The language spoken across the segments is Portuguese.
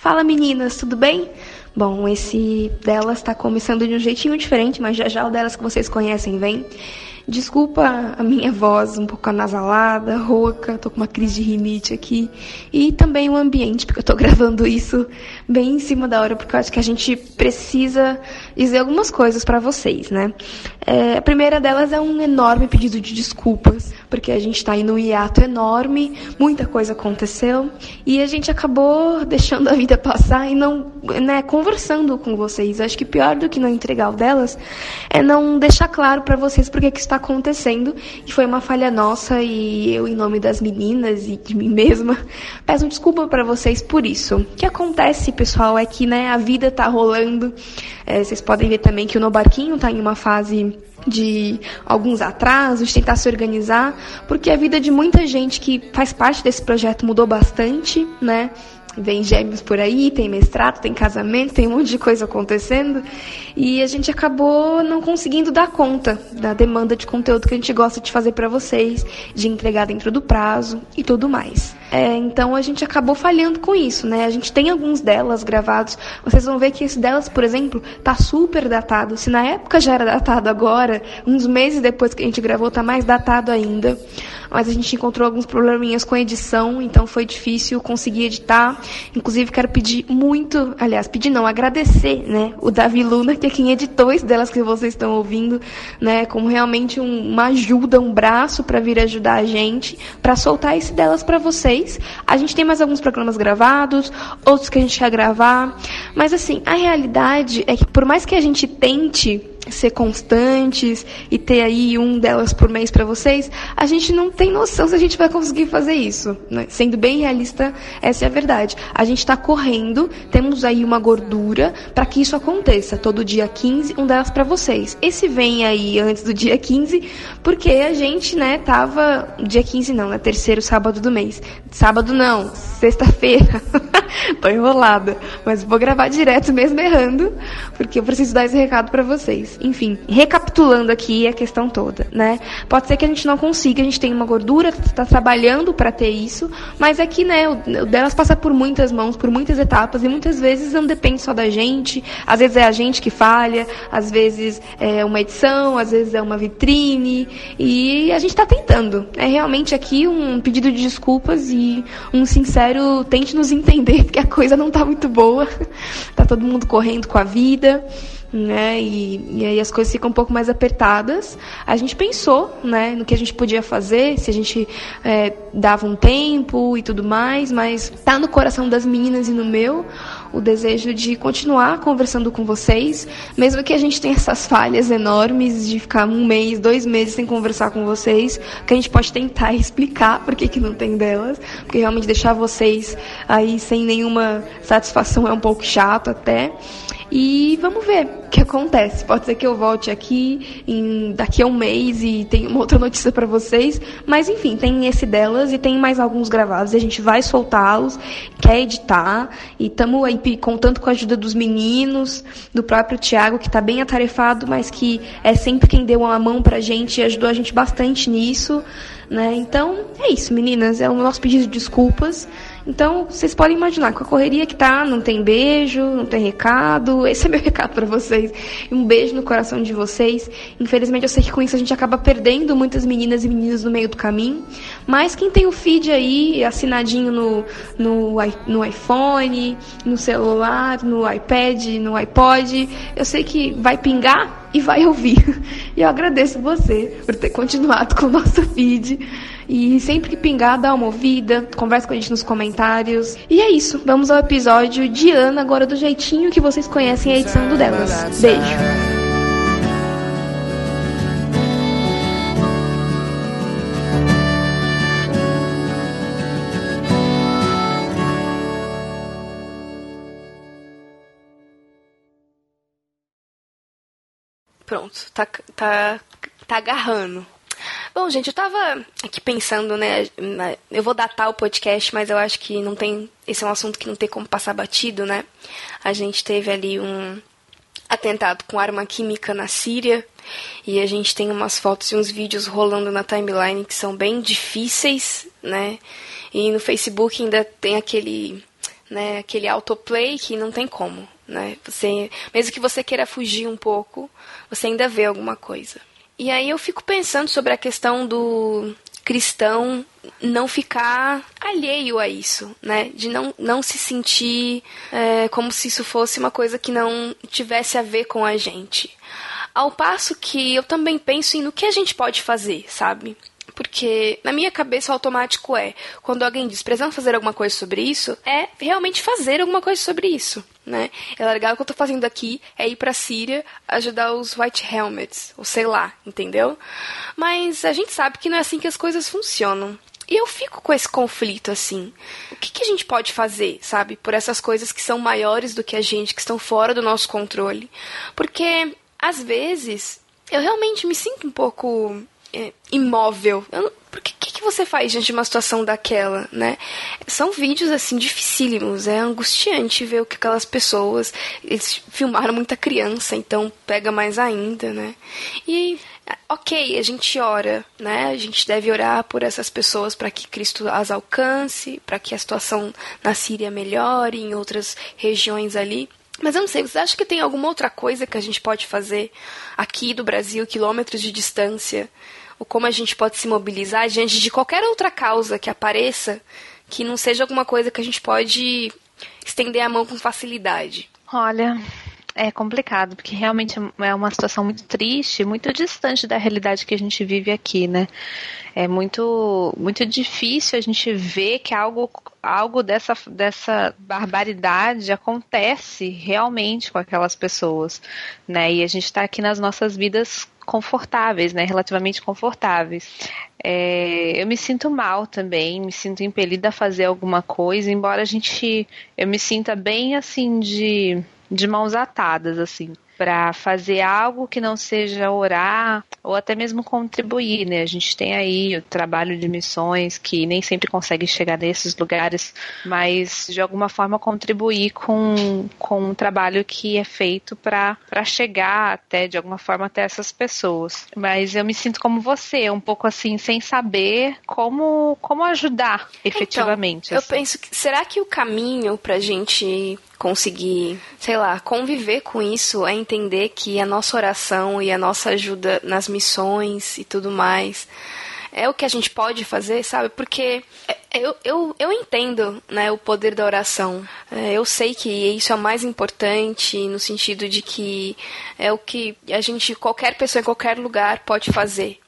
Fala meninas, tudo bem? Bom, esse delas está começando de um jeitinho diferente, mas já já o delas que vocês conhecem vem. Desculpa a minha voz um pouco anasalada, rouca, tô com uma crise de rinite aqui. E também o ambiente, porque eu tô gravando isso bem em cima da hora, porque eu acho que a gente precisa dizer algumas coisas para vocês, né? É, a primeira delas é um enorme pedido de desculpas, porque a gente está em um hiato enorme, muita coisa aconteceu, e a gente acabou deixando a vida passar e não, né, conversando com vocês. Acho que pior do que não entregar o delas é não deixar claro para vocês porque que está acontecendo, e foi uma falha nossa, e eu, em nome das meninas e de mim mesma, peço desculpa para vocês por isso. O que acontece, pessoal, é que né, a vida está rolando, é, vocês podem ver também que o No Barquinho está em uma fase de alguns atrasos, tentar se organizar, porque a vida de muita gente que faz parte desse projeto mudou bastante, né? Vem gêmeos por aí, tem mestrado, tem casamento, tem um monte de coisa acontecendo. E a gente acabou não conseguindo dar conta da demanda de conteúdo que a gente gosta de fazer para vocês, de entregar dentro do prazo e tudo mais. É, então a gente acabou falhando com isso, né? A gente tem alguns delas gravados. Vocês vão ver que esse delas, por exemplo, tá super datado. Se na época já era datado agora, uns meses depois que a gente gravou, tá mais datado ainda. Mas a gente encontrou alguns probleminhas com edição, então foi difícil conseguir editar. Inclusive quero pedir muito, aliás, pedir não, agradecer, né, o Davi Luna, que é quem editou esse delas que vocês estão ouvindo, né, como realmente um, uma ajuda, um braço para vir ajudar a gente, para soltar esse delas para vocês a gente tem mais alguns programas gravados, outros que a gente quer gravar. Mas assim, a realidade é que por mais que a gente tente ser constantes e ter aí um delas por mês para vocês, a gente não tem noção se a gente vai conseguir fazer isso. Né? Sendo bem realista, essa é a verdade. A gente está correndo, temos aí uma gordura para que isso aconteça. Todo dia 15, um delas para vocês. Esse vem aí antes do dia 15, porque a gente, né, tava. Dia 15 não, né? Terceiro sábado do mês. Sábado não, sexta-feira. Tô enrolada. Mas vou gravar direto mesmo errando, porque eu preciso dar esse recado para vocês. Enfim, recapitulando aqui a questão toda, né? Pode ser que a gente não consiga, a gente tem uma gordura, está trabalhando para ter isso, mas é que, né, o, delas passa por muitas mãos, por muitas etapas, e muitas vezes não depende só da gente, às vezes é a gente que falha, às vezes é uma edição, às vezes é uma vitrine, e a gente está tentando. É realmente aqui um pedido de desculpas e um sincero tente nos entender que a coisa não está muito boa, tá todo mundo correndo com a vida né? E, e aí as coisas ficam um pouco mais apertadas. A gente pensou, né, no que a gente podia fazer, se a gente é, dava um tempo e tudo mais, mas tá no coração das meninas e no meu o desejo de continuar conversando com vocês, mesmo que a gente tenha essas falhas enormes de ficar um mês, dois meses sem conversar com vocês, que a gente pode tentar explicar por que, que não tem delas, porque realmente deixar vocês aí sem nenhuma satisfação é um pouco chato até. E vamos ver o que acontece. Pode ser que eu volte aqui em, daqui a um mês e tenha uma outra notícia para vocês. Mas enfim, tem esse delas e tem mais alguns gravados. A gente vai soltá-los, quer editar. E estamos aí contando com a ajuda dos meninos, do próprio Tiago, que está bem atarefado, mas que é sempre quem deu uma mão pra gente e ajudou a gente bastante nisso. Né? Então, é isso, meninas. É o nosso pedido de desculpas. Então, vocês podem imaginar, com a correria que tá, não tem beijo, não tem recado. Esse é meu recado para vocês. Um beijo no coração de vocês. Infelizmente, eu sei que com isso a gente acaba perdendo muitas meninas e meninos no meio do caminho. Mas quem tem o feed aí, assinadinho no, no, no iPhone, no celular, no iPad, no iPod, eu sei que vai pingar e vai ouvir. E eu agradeço você por ter continuado com o nosso feed. E sempre que pingar, dá uma ouvida, conversa com a gente nos comentários. E é isso, vamos ao episódio de Ana, agora do jeitinho que vocês conhecem a edição do delas. Beijo! Pronto, tá, tá, tá agarrando. Bom, gente, eu tava aqui pensando, né? Eu vou datar o podcast, mas eu acho que não tem. Esse é um assunto que não tem como passar batido, né? A gente teve ali um atentado com arma química na Síria e a gente tem umas fotos e uns vídeos rolando na timeline que são bem difíceis, né? E no Facebook ainda tem aquele né? Aquele autoplay que não tem como, né? Você, mesmo que você queira fugir um pouco, você ainda vê alguma coisa. E aí eu fico pensando sobre a questão do cristão não ficar alheio a isso, né? De não, não se sentir é, como se isso fosse uma coisa que não tivesse a ver com a gente. Ao passo que eu também penso em no que a gente pode fazer, sabe? Porque na minha cabeça o automático é, quando alguém diz precisamos fazer alguma coisa sobre isso, é realmente fazer alguma coisa sobre isso, né? É legal o que eu tô fazendo aqui é ir pra Síria ajudar os White Helmets, ou sei lá, entendeu? Mas a gente sabe que não é assim que as coisas funcionam. E eu fico com esse conflito assim. O que, que, a gente pode fazer, sabe? Por essas coisas que são maiores do que a gente, que estão fora do nosso controle. Porque, às vezes, eu realmente me sinto um pouco é, imóvel. Eu, por que, que, você faz diante de uma situação daquela, né? São vídeos, assim, dificílimos. É angustiante ver o que aquelas pessoas... Eles filmaram muita criança, então pega mais ainda, né? E, ok, a gente ora, né? A gente deve orar por essas pessoas para que Cristo as alcance, para que a situação na Síria melhore, em outras regiões ali. Mas eu não sei, você acha que tem alguma outra coisa que a gente pode fazer aqui do Brasil, quilômetros de distância, ou como a gente pode se mobilizar diante de qualquer outra causa que apareça que não seja alguma coisa que a gente pode estender a mão com facilidade. Olha, é complicado, porque realmente é uma situação muito triste, muito distante da realidade que a gente vive aqui, né? É muito, muito difícil a gente ver que algo, algo dessa, dessa barbaridade acontece realmente com aquelas pessoas, né? E a gente está aqui nas nossas vidas confortáveis, né? Relativamente confortáveis. É, eu me sinto mal também, me sinto impelida a fazer alguma coisa, embora a gente, eu me sinta bem assim de, de mãos atadas, assim para fazer algo que não seja orar ou até mesmo contribuir, né? A gente tem aí o trabalho de missões que nem sempre consegue chegar nesses lugares, mas de alguma forma contribuir com, com um trabalho que é feito para chegar até, de alguma forma, até essas pessoas. Mas eu me sinto como você, um pouco assim, sem saber como, como ajudar efetivamente. Então, eu assim. penso que será que o caminho pra gente conseguir, sei lá, conviver com isso é entender que a nossa oração e a nossa ajuda nas missões e tudo mais é o que a gente pode fazer, sabe? Porque é, eu, eu, eu entendo né, o poder da oração. É, eu sei que isso é o mais importante no sentido de que é o que a gente, qualquer pessoa em qualquer lugar pode fazer.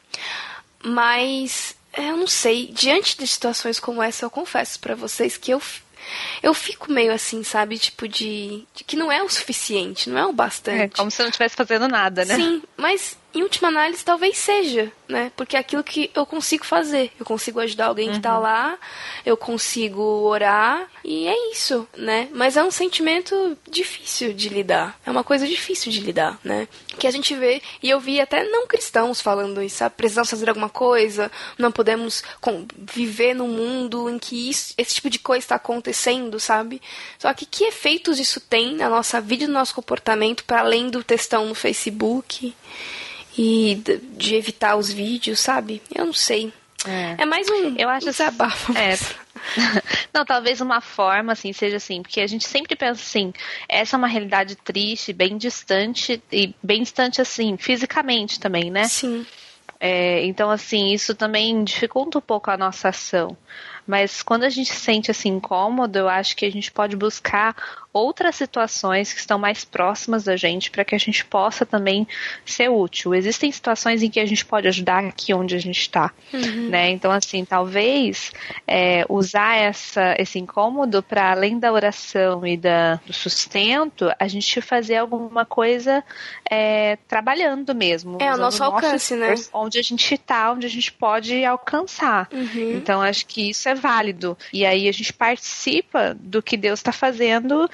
Mas eu não sei, diante de situações como essa, eu confesso para vocês que eu eu fico meio assim, sabe? Tipo, de, de, que não é o suficiente, não é o bastante. É, como se eu não estivesse fazendo nada, né? Sim, mas em última análise talvez seja, né? Porque é aquilo que eu consigo fazer. Eu consigo ajudar alguém tá uhum. que está lá, eu consigo orar, e é isso, né? Mas é um sentimento difícil de lidar. É uma coisa difícil de lidar, né? Que a gente vê, e eu vi até não cristãos falando isso, sabe? Precisamos fazer alguma coisa, não podemos viver num mundo em que isso, esse tipo de coisa está acontecendo, sabe? Só que que efeitos isso tem na nossa vida e no nosso comportamento, para além do textão no Facebook? E de evitar os vídeos, sabe? Eu não sei. É, é mais um, eu acho um desabafo. É. não, talvez uma forma, assim, seja assim, porque a gente sempre pensa assim, essa é uma realidade triste, bem distante, e bem distante, assim, fisicamente também, né? Sim. É, então, assim, isso também dificulta um pouco a nossa ação. Mas quando a gente se sente assim incômodo, eu acho que a gente pode buscar outras situações que estão mais próximas da gente para que a gente possa também ser útil. Existem situações em que a gente pode ajudar aqui onde a gente está, uhum. né? Então assim, talvez é, usar essa, esse incômodo para além da oração e da, do sustento, a gente fazer alguma coisa é, trabalhando mesmo. É o nosso alcance, né? Onde a gente está, onde a gente pode alcançar. Uhum. Então acho que isso é válido. E aí a gente participa do que Deus está fazendo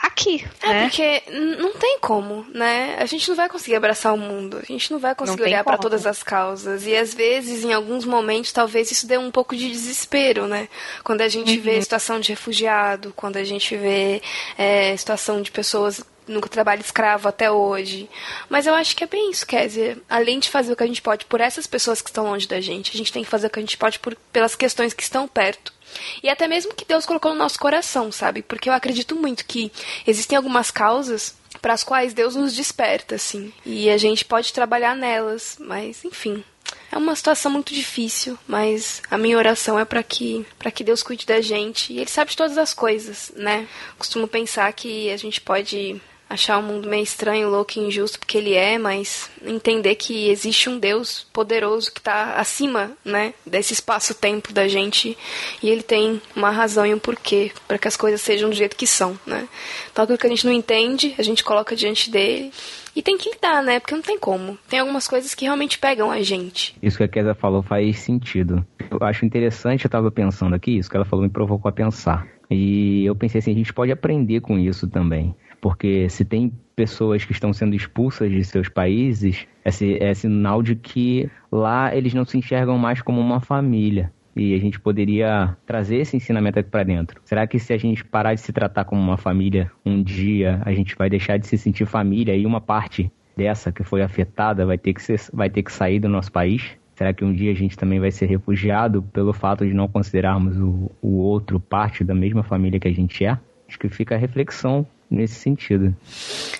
aqui. É, né? porque não tem como, né? A gente não vai conseguir abraçar o mundo, a gente não vai conseguir não olhar para todas as causas. E às vezes, em alguns momentos, talvez isso dê um pouco de desespero, né? Quando a gente uhum. vê situação de refugiado, quando a gente vê é, situação de pessoas no trabalho escravo até hoje. Mas eu acho que é bem isso, quer dizer, além de fazer o que a gente pode por essas pessoas que estão longe da gente, a gente tem que fazer o que a gente pode por, pelas questões que estão perto. E até mesmo que Deus colocou no nosso coração, sabe? Porque eu acredito muito que existem algumas causas para as quais Deus nos desperta, assim. E a gente pode trabalhar nelas, mas enfim. É uma situação muito difícil, mas a minha oração é para que para que Deus cuide da gente. E ele sabe de todas as coisas, né? Costumo pensar que a gente pode achar o mundo meio estranho, louco e injusto porque ele é, mas entender que existe um Deus poderoso que está acima, né, desse espaço-tempo da gente e ele tem uma razão e um porquê para que as coisas sejam do jeito que são, né? Então aquilo que a gente não entende, a gente coloca diante dele e tem que lidar, né? Porque não tem como. Tem algumas coisas que realmente pegam a gente. Isso que a Kézia falou faz sentido. Eu acho interessante, eu estava pensando aqui, isso que ela falou me provocou a pensar. E eu pensei assim, a gente pode aprender com isso também. Porque se tem pessoas que estão sendo expulsas de seus países, é, é sinal de que lá eles não se enxergam mais como uma família e a gente poderia trazer esse ensinamento aqui para dentro. Será que se a gente parar de se tratar como uma família, um dia a gente vai deixar de se sentir família e uma parte dessa que foi afetada vai ter que, ser, vai ter que sair do nosso país? Será que um dia a gente também vai ser refugiado pelo fato de não considerarmos o, o outro parte da mesma família que a gente é? Acho que fica a reflexão nesse sentido.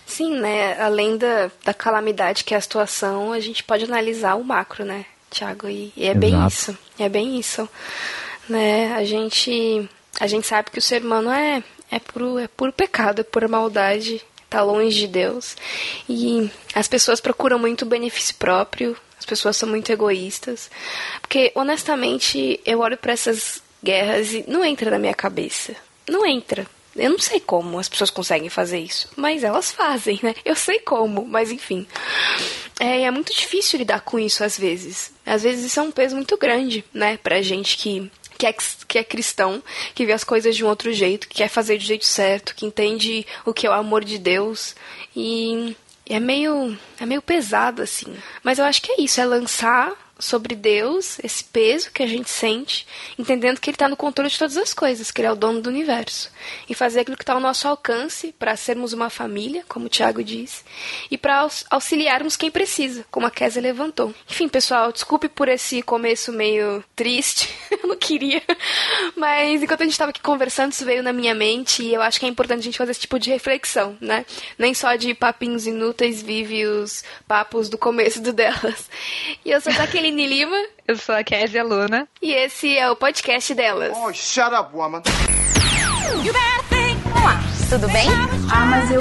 Sim, né? Além da, da calamidade que é a situação, a gente pode analisar o macro, né, Tiago? E, e, é Exato. bem isso. É bem isso. Né? A gente a gente sabe que o ser humano é é puro, é puro pecado, é pura maldade, tá longe de Deus. E as pessoas procuram muito benefício próprio, as pessoas são muito egoístas. Porque, honestamente, eu olho para essas guerras e não entra na minha cabeça. Não entra. Eu não sei como as pessoas conseguem fazer isso, mas elas fazem, né? Eu sei como, mas enfim. É, é muito difícil lidar com isso às vezes. Às vezes isso é um peso muito grande, né, pra gente que que é, que é cristão, que vê as coisas de um outro jeito, que quer fazer do jeito certo, que entende o que é o amor de Deus. E é meio, é meio pesado, assim. Mas eu acho que é isso, é lançar sobre Deus, esse peso que a gente sente, entendendo que Ele está no controle de todas as coisas, que Ele é o dono do universo. E fazer aquilo que está ao nosso alcance para sermos uma família, como o Tiago disse, e para auxiliarmos quem precisa, como a Kézia levantou. Enfim, pessoal, desculpe por esse começo meio triste, eu não queria, mas enquanto a gente estava aqui conversando, isso veio na minha mente e eu acho que é importante a gente fazer esse tipo de reflexão, né? Nem só de papinhos inúteis vive os papos do começo do delas. E eu sou daquele Aline Lima. Eu sou a Kézia Luna. E esse é o podcast delas. Oh, shut up, woman. Olá, tudo bem? Ah, mas eu.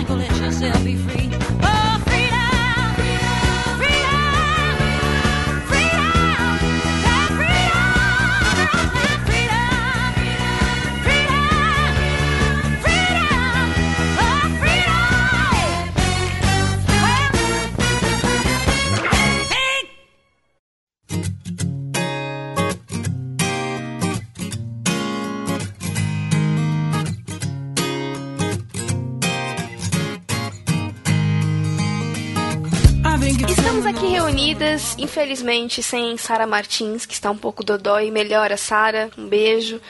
reunidas, infelizmente sem Sara Martins, que está um pouco dodói. Melhora, Sara, um beijo.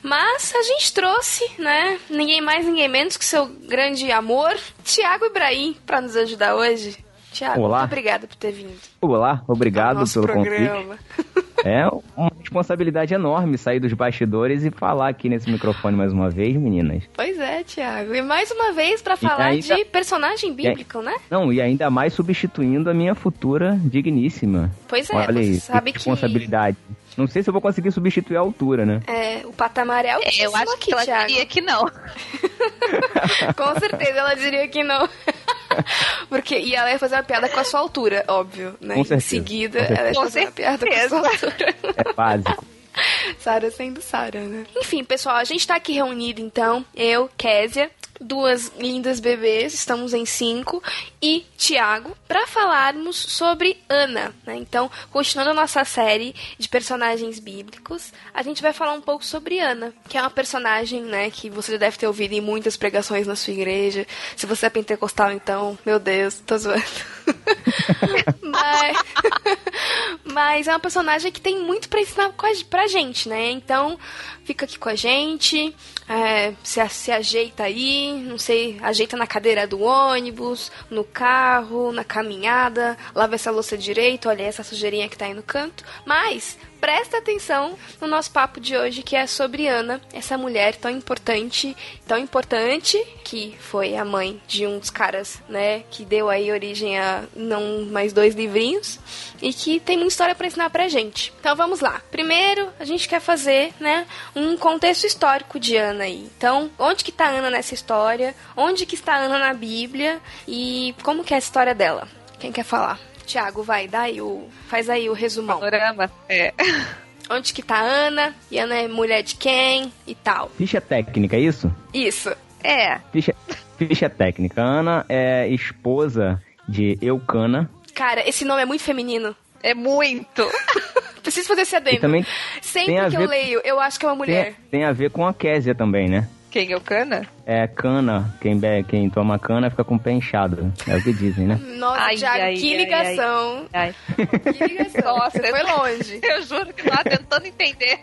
Mas a gente trouxe, né? Ninguém mais, ninguém menos que seu grande amor, Tiago Ibrahim, para nos ajudar hoje. Tiago, muito obrigada por ter vindo. Olá, obrigado pelo programa. convite. É uma responsabilidade enorme sair dos bastidores e falar aqui nesse microfone mais uma vez, meninas. Pois é, Tiago. E mais uma vez para falar ainda... de personagem bíblico, né? Não, e ainda mais substituindo a minha futura digníssima. Pois é, Olha você aí, sabe que responsabilidade. Não sei se eu vou conseguir substituir a altura, né? É, o patamar é altíssimo é, Eu acho aqui, que ela Thiago. diria que não. Com certeza ela diria que não. Porque, e ela ia fazer uma piada com a sua altura, óbvio, né? Com certeza, em seguida, com ela ia fazer uma piada com a sua altura. É básico. Sara sendo Sara, né? Enfim, pessoal, a gente tá aqui reunido então, eu, Késia, duas lindas bebês, estamos em cinco, e Tiago, para falarmos sobre Ana. Né? Então, continuando a nossa série de personagens bíblicos, a gente vai falar um pouco sobre Ana, que é uma personagem né, que você deve ter ouvido em muitas pregações na sua igreja. Se você é pentecostal, então, meu Deus, tô zoando. mas, mas é uma personagem que tem muito pra ensinar pra gente, né? Então, fica aqui com a gente, é, se, se ajeita aí, não sei, ajeita na cadeira do ônibus, no carro, na caminhada, lava essa louça direito, olha essa sujeirinha que tá aí no canto. Mas presta atenção no nosso papo de hoje, que é sobre Ana, essa mulher tão importante, tão importante, que foi a mãe de dos caras, né, que deu aí origem a não mais dois livrinhos e que tem muita história para ensinar pra gente. Então vamos lá. Primeiro, a gente quer fazer, né, um contexto histórico de Ana aí. Então, onde que tá Ana nessa história? Onde que está Ana na Bíblia? E como que é a história dela? Quem quer falar? Tiago, vai, dá aí o. Faz aí o resumão. Panorama. É. Onde que tá a Ana? E Ana é mulher de quem? E tal. Ficha técnica, é isso? Isso. É. Ficha, ficha técnica. Ana é esposa de Eucana. Cara, esse nome é muito feminino. É muito. Preciso fazer esse E adendo. também Sempre que eu leio, eu acho que é uma mulher. tem, tem a ver com a Késia também, né? Quem é o Cana? É cana, quem, be- quem toma cana fica com o pé inchado. É o que dizem, né? Nossa, Ai, Thiago, ai, que ai, ligação. Ai. Que ligação. Nossa, Você foi longe. Eu juro que tava tentando entender.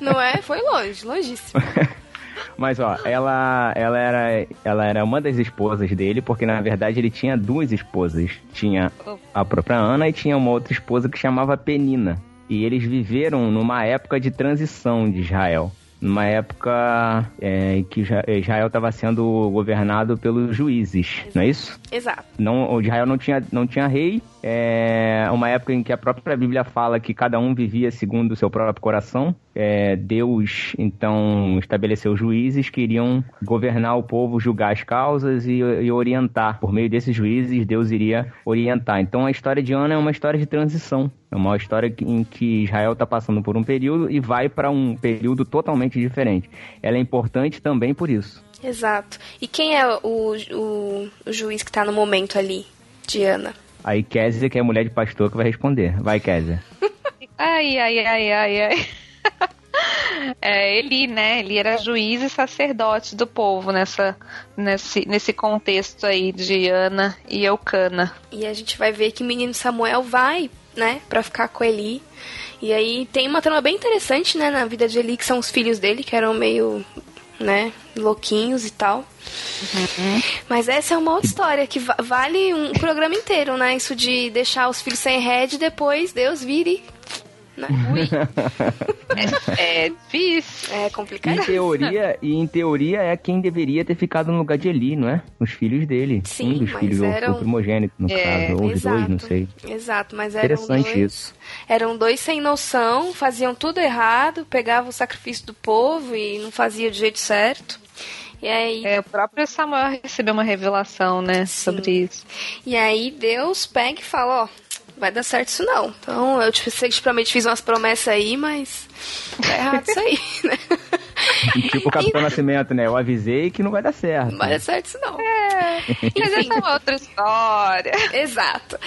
Não é? Foi longe, longíssimo. Mas ó, ela, ela, era, ela era uma das esposas dele, porque na verdade ele tinha duas esposas. Tinha a própria Ana e tinha uma outra esposa que chamava Penina. E eles viveram numa época de transição de Israel. Numa época é, em que Israel estava sendo governado pelos juízes, não é isso? Exato. não, o Israel não tinha, não tinha rei. É uma época em que a própria Bíblia fala que cada um vivia segundo o seu próprio coração. É, Deus, então, estabeleceu juízes que iriam governar o povo, julgar as causas e, e orientar. Por meio desses juízes, Deus iria orientar. Então, a história de Ana é uma história de transição. É uma história em que Israel está passando por um período e vai para um período totalmente diferente. Ela é importante também por isso. Exato. E quem é o, o, o juiz que tá no momento ali, de Ana? Aí Kézia, que é mulher de pastor, que vai responder. Vai, Kézia. Ai, ai, ai, ai, ai. É, Eli, né? Ele era juiz e sacerdote do povo nessa, nesse, nesse contexto aí de Ana e Eucana. E a gente vai ver que o menino Samuel vai, né, pra ficar com Eli. E aí tem uma trama bem interessante, né, na vida de Eli, que são os filhos dele, que eram meio, né, louquinhos e tal. Mas essa é uma outra história que va- vale um programa inteiro, né? Isso de deixar os filhos sem rede e depois Deus vire. Né? É difícil. É Em complicado. teoria, e em teoria é quem deveria ter ficado no lugar de Eli, não é? Os filhos dele. Sim, um dos mas filhos, eram- o primogênito, no É, caso, ou os dois, não sei. Exato, mas eram Interessante dois, isso. eram dois sem noção, faziam tudo errado, pegavam o sacrifício do povo e não faziam do jeito certo. E aí, É, o próprio Samuel recebeu uma revelação, né, Sim. sobre isso. e aí Deus pega e fala, ó, vai dar certo isso não. Então eu te, sei que te prometi, fiz umas promessas aí, mas tá errado isso aí, né? Tipo o Capitão Nascimento, né? Eu avisei que não vai dar certo. Não vai dar certo isso não. Mas essa é uma outra história. Exato.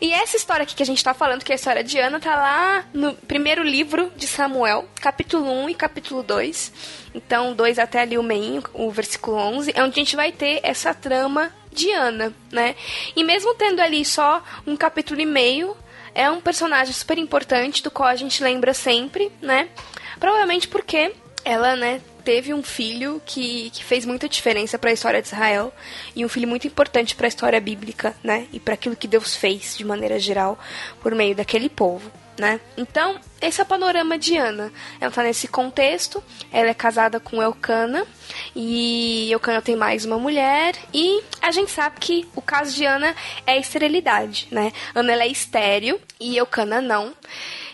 E essa história aqui que a gente tá falando, que é a história de Ana, tá lá no primeiro livro de Samuel, capítulo 1 e capítulo 2. Então, 2 até ali o meio, o versículo 11, é onde a gente vai ter essa trama de Ana, né? E mesmo tendo ali só um capítulo e meio, é um personagem super importante, do qual a gente lembra sempre, né? Provavelmente porque ela, né, teve um filho que, que fez muita diferença para a história de Israel e um filho muito importante para a história bíblica, né? E para aquilo que Deus fez de maneira geral por meio daquele povo, né? Então, esse é o panorama de Ana. Ela tá nesse contexto, ela é casada com Elcana e Elcana tem mais uma mulher e a gente sabe que o caso de Ana é a esterilidade, né? Ana ela é estéril e Elcana não.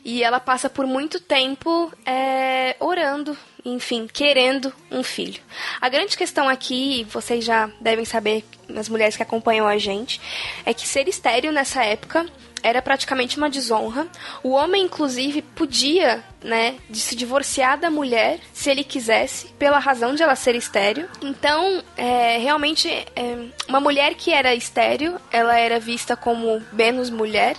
E ela passa por muito tempo é, orando, enfim, querendo um filho. A grande questão aqui, vocês já devem saber, as mulheres que acompanham a gente, é que ser estéreo nessa época era praticamente uma desonra. O homem, inclusive, podia, né, de se divorciar da mulher se ele quisesse, pela razão de ela ser estéreo. Então, é, realmente, é, uma mulher que era estéreo, ela era vista como menos mulher,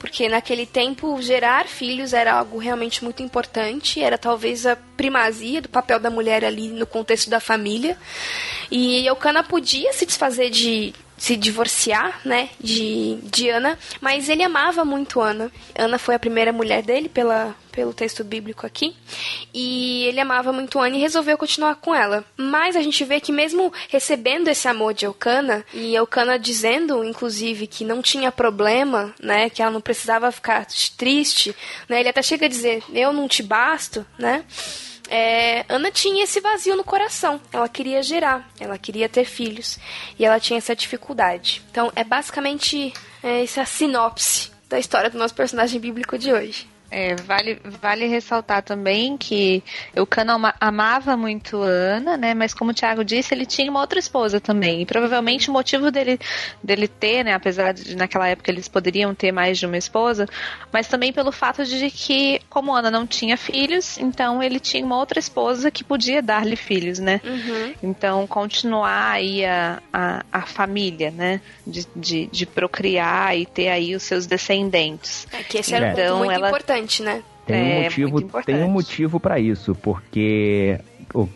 porque naquele tempo gerar filhos era algo realmente muito importante, era talvez a primazia do papel da mulher ali no contexto da família. E Eucana podia se desfazer de se divorciar, né, de, de Ana, mas ele amava muito Ana. Ana foi a primeira mulher dele pela, pelo texto bíblico aqui, e ele amava muito Ana e resolveu continuar com ela. Mas a gente vê que mesmo recebendo esse amor de Eucana, e Eucana dizendo, inclusive, que não tinha problema, né, que ela não precisava ficar triste, né, ele até chega a dizer, eu não te basto, né, é, Ana tinha esse vazio no coração. Ela queria gerar, ela queria ter filhos e ela tinha essa dificuldade. Então, é basicamente é, essa sinopse da história do nosso personagem bíblico de hoje. É, vale, vale ressaltar também que Eucana amava muito Ana, né? Mas como o Tiago disse, ele tinha uma outra esposa também. E provavelmente o motivo dele, dele ter, né? Apesar de naquela época eles poderiam ter mais de uma esposa, mas também pelo fato de que, como Ana não tinha filhos, então ele tinha uma outra esposa que podia dar-lhe filhos, né? Uhum. Então continuar aí a, a, a família, né? De, de, de, procriar e ter aí os seus descendentes. É que esse era então, um muito ela... importante importante, né? Tem um é, motivo, tem um motivo para isso, porque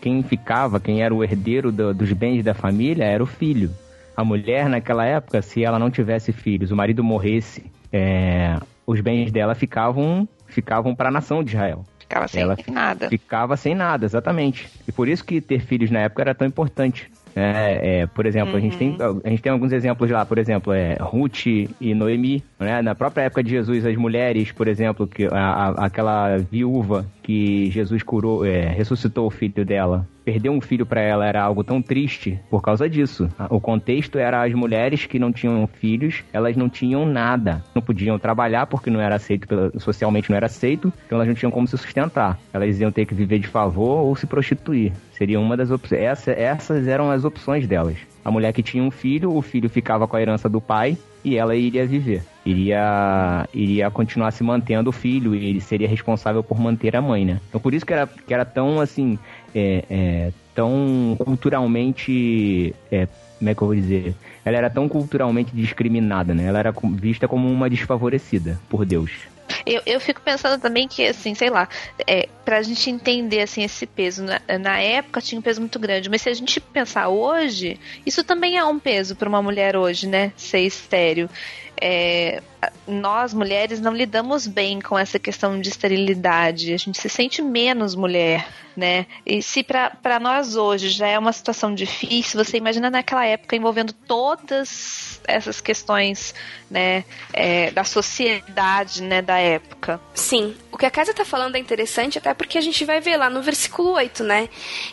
quem ficava, quem era o herdeiro do, dos bens da família era o filho. A mulher naquela época, se ela não tivesse filhos, o marido morresse, é, os bens dela ficavam ficavam para a nação de Israel. Ficava sem ela nada. Ficava sem nada, exatamente. E por isso que ter filhos na época era tão importante. É, é, por exemplo, uhum. a, gente tem, uhum. a gente tem alguns exemplos lá, por exemplo, é, Ruth e Noemi. Né? Na própria época de Jesus, as mulheres, por exemplo, que a, a, aquela viúva que Jesus curou, é, ressuscitou o filho dela, perder um filho para ela era algo tão triste por causa disso. O contexto era as mulheres que não tinham filhos, elas não tinham nada, não podiam trabalhar porque não era aceito socialmente não era aceito, então elas não tinham como se sustentar. Elas iam ter que viver de favor ou se prostituir. Seria uma das opções. Essa, essas eram as opções delas. A mulher que tinha um filho, o filho ficava com a herança do pai e ela iria viver. Iria, iria continuar se mantendo o filho e ele seria responsável por manter a mãe, né? Então por isso que era, que era tão assim, é, é, tão culturalmente, é, como é que eu vou dizer? Ela era tão culturalmente discriminada, né? Ela era vista como uma desfavorecida por Deus. Eu, eu fico pensando também que, assim, sei lá, é, pra gente entender, assim, esse peso, na, na época tinha um peso muito grande, mas se a gente pensar hoje, isso também é um peso para uma mulher hoje, né? Ser estéreo. É, nós mulheres não lidamos bem com essa questão de esterilidade, a gente se sente menos mulher, né? E se para nós hoje já é uma situação difícil, você imagina naquela época envolvendo todas essas questões, né, é, da sociedade, né, da época. Sim, o que a casa tá falando é interessante até porque a gente vai ver lá no versículo 8, né,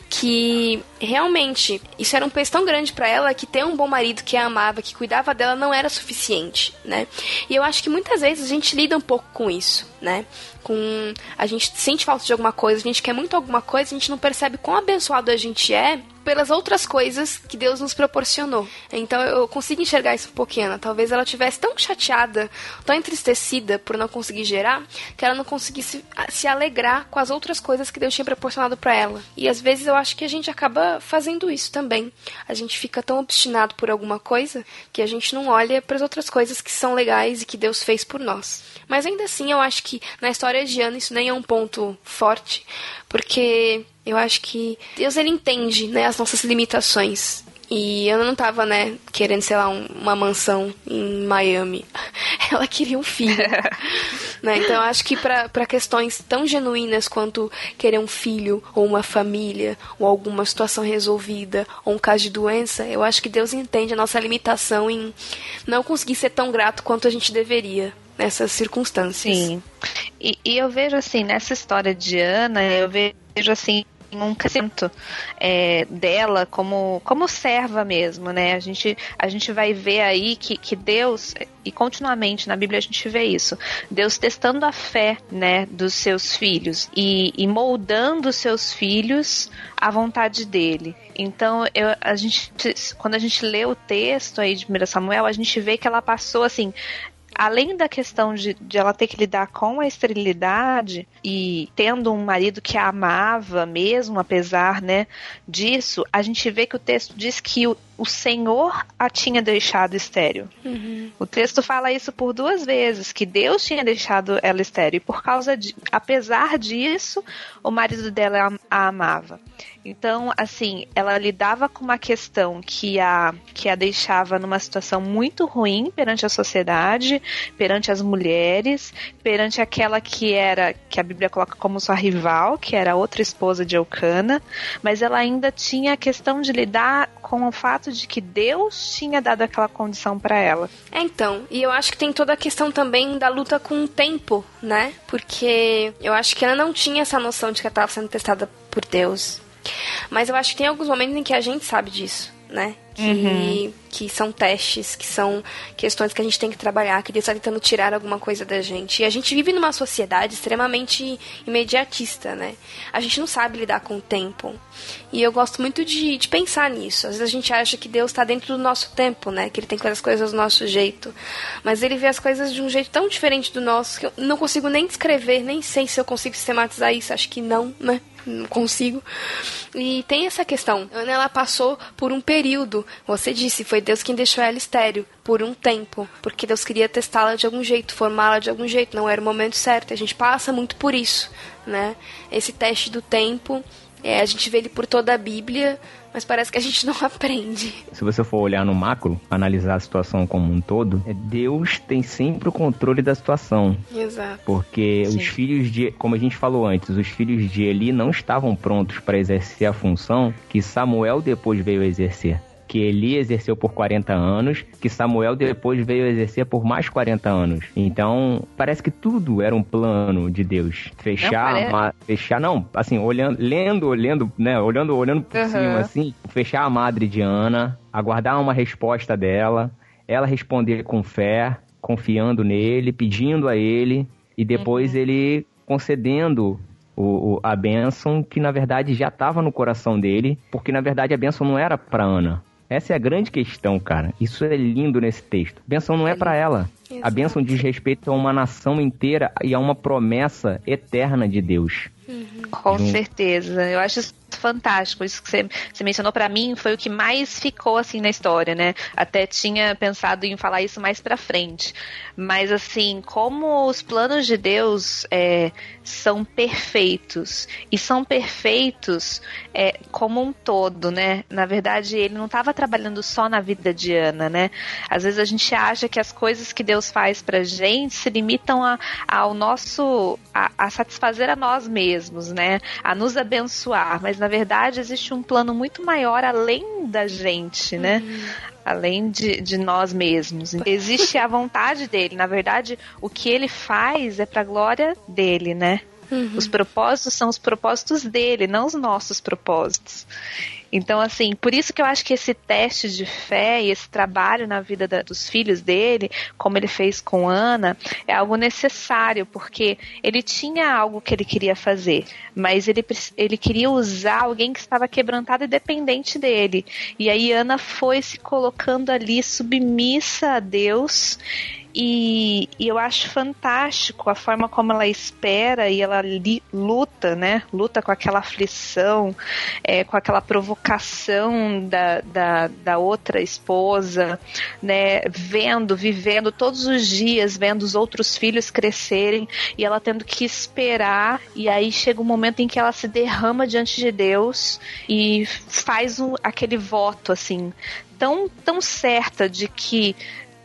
que realmente isso era um peso tão grande para ela que ter um bom marido que a amava, que cuidava dela não era suficiente, né? E eu acho que muitas vezes a gente lida um pouco com isso, né? Com a gente sente falta de alguma coisa, a gente quer muito alguma coisa, a gente não percebe quão abençoado a gente é pelas outras coisas que Deus nos proporcionou. Então eu consigo enxergar isso um pouquinho. Talvez ela tivesse tão chateada, tão entristecida por não conseguir gerar, que ela não conseguisse se alegrar com as outras coisas que Deus tinha proporcionado para ela. E às vezes eu acho que a gente acaba fazendo isso também. A gente fica tão obstinado por alguma coisa que a gente não olha para as outras coisas que são legais e que Deus fez por nós. Mas ainda assim, eu acho que na história de Ana isso nem é um ponto forte, porque eu acho que Deus ele entende, né, as nossas limitações. E Ana não tava, né, querendo, sei lá, um, uma mansão em Miami. Ela queria um filho. né? Então eu acho que para questões tão genuínas quanto querer um filho, ou uma família, ou alguma situação resolvida, ou um caso de doença, eu acho que Deus entende a nossa limitação em não conseguir ser tão grato quanto a gente deveria nessas circunstâncias. Sim. E, e eu vejo assim, nessa história de Ana, eu vejo assim um crescimento é, dela como, como serva mesmo, né? A gente, a gente vai ver aí que, que Deus, e continuamente na Bíblia a gente vê isso, Deus testando a fé, né, dos seus filhos e, e moldando os seus filhos à vontade dele. Então, eu, a gente, quando a gente lê o texto aí de 1 Samuel, a gente vê que ela passou assim além da questão de, de ela ter que lidar com a esterilidade e tendo um marido que a amava mesmo, apesar né, disso, a gente vê que o texto diz que o, o Senhor a tinha deixado estéreo. Uhum. O texto fala isso por duas vezes, que Deus tinha deixado ela estéreo. E por causa de, apesar disso, o marido dela a, amava. Então, assim, ela lidava com uma questão que a, que a deixava numa situação muito ruim perante a sociedade, perante as mulheres, perante aquela que era, que a Bíblia coloca como sua rival, que era outra esposa de Eucana, mas ela ainda tinha a questão de lidar com o fato de que Deus tinha dado aquela condição para ela. É, então, e eu acho que tem toda a questão também da luta com o tempo, né? Porque eu acho que ela não tinha essa noção de que ela estava sendo testada por Deus. Mas eu acho que tem alguns momentos em que a gente sabe disso, né? Que, uhum. que são testes, que são questões que a gente tem que trabalhar, que Deus está tentando tirar alguma coisa da gente. E a gente vive numa sociedade extremamente imediatista, né? A gente não sabe lidar com o tempo. E eu gosto muito de, de pensar nisso. Às vezes a gente acha que Deus está dentro do nosso tempo, né? Que Ele tem que fazer as coisas do nosso jeito. Mas Ele vê as coisas de um jeito tão diferente do nosso que eu não consigo nem descrever, nem sei se eu consigo sistematizar isso. Acho que não, né? não consigo. E tem essa questão. Ana, ela passou por um período. Você disse, foi Deus quem deixou ela estéreo por um tempo, porque Deus queria testá-la de algum jeito, formá-la de algum jeito. Não era o momento certo. A gente passa muito por isso, né? Esse teste do tempo. É, a gente vê ele por toda a Bíblia, mas parece que a gente não aprende. Se você for olhar no macro, analisar a situação como um todo, é Deus tem sempre o controle da situação. Exato. Porque Sim. os filhos de, como a gente falou antes, os filhos de Eli não estavam prontos para exercer a função que Samuel depois veio exercer que Eli exerceu por 40 anos, que Samuel depois veio exercer por mais 40 anos. Então, parece que tudo era um plano de Deus. Fechar, não, fechar, não, assim, olhando, lendo, olhando, né, olhando, olhando por uhum. cima, assim, fechar a madre de Ana, aguardar uma resposta dela, ela responder com fé, confiando nele, pedindo a ele, e depois uhum. ele concedendo o, o, a bênção que na verdade já estava no coração dele, porque na verdade a bênção não era para Ana, essa é a grande questão, cara. Isso é lindo nesse texto. A benção não é para ela. A benção diz respeito a uma nação inteira e a uma promessa eterna de Deus. Uhum. Com certeza. Eu acho fantástico. Isso que você, você mencionou para mim foi o que mais ficou assim na história, né? Até tinha pensado em falar isso mais para frente. Mas assim, como os planos de Deus é, são perfeitos e são perfeitos é, como um todo, né? Na verdade, ele não estava trabalhando só na vida de Ana, né? Às vezes a gente acha que as coisas que Deus faz pra gente se limitam a, ao nosso a, a satisfazer a nós mesmos, né? A nos abençoar, mas na verdade existe um plano muito maior além da gente, né? Uhum. Além de, de nós mesmos. Existe a vontade dele. Na verdade, o que ele faz é para a glória dele, né? Uhum. Os propósitos são os propósitos dele, não os nossos propósitos. Então, assim, por isso que eu acho que esse teste de fé e esse trabalho na vida da, dos filhos dele, como ele fez com Ana, é algo necessário, porque ele tinha algo que ele queria fazer, mas ele, ele queria usar alguém que estava quebrantado e dependente dele. E aí Ana foi se colocando ali submissa a Deus e, e, eu acho fantástico a forma como ela espera e ela li, luta, né? Luta com aquela aflição, é, com aquela provocação da, da, da, outra esposa, né? Vendo, vivendo todos os dias, vendo os outros filhos crescerem e ela tendo que esperar. E aí chega um momento em que ela se derrama diante de Deus e faz um, aquele voto assim tão, tão certa de que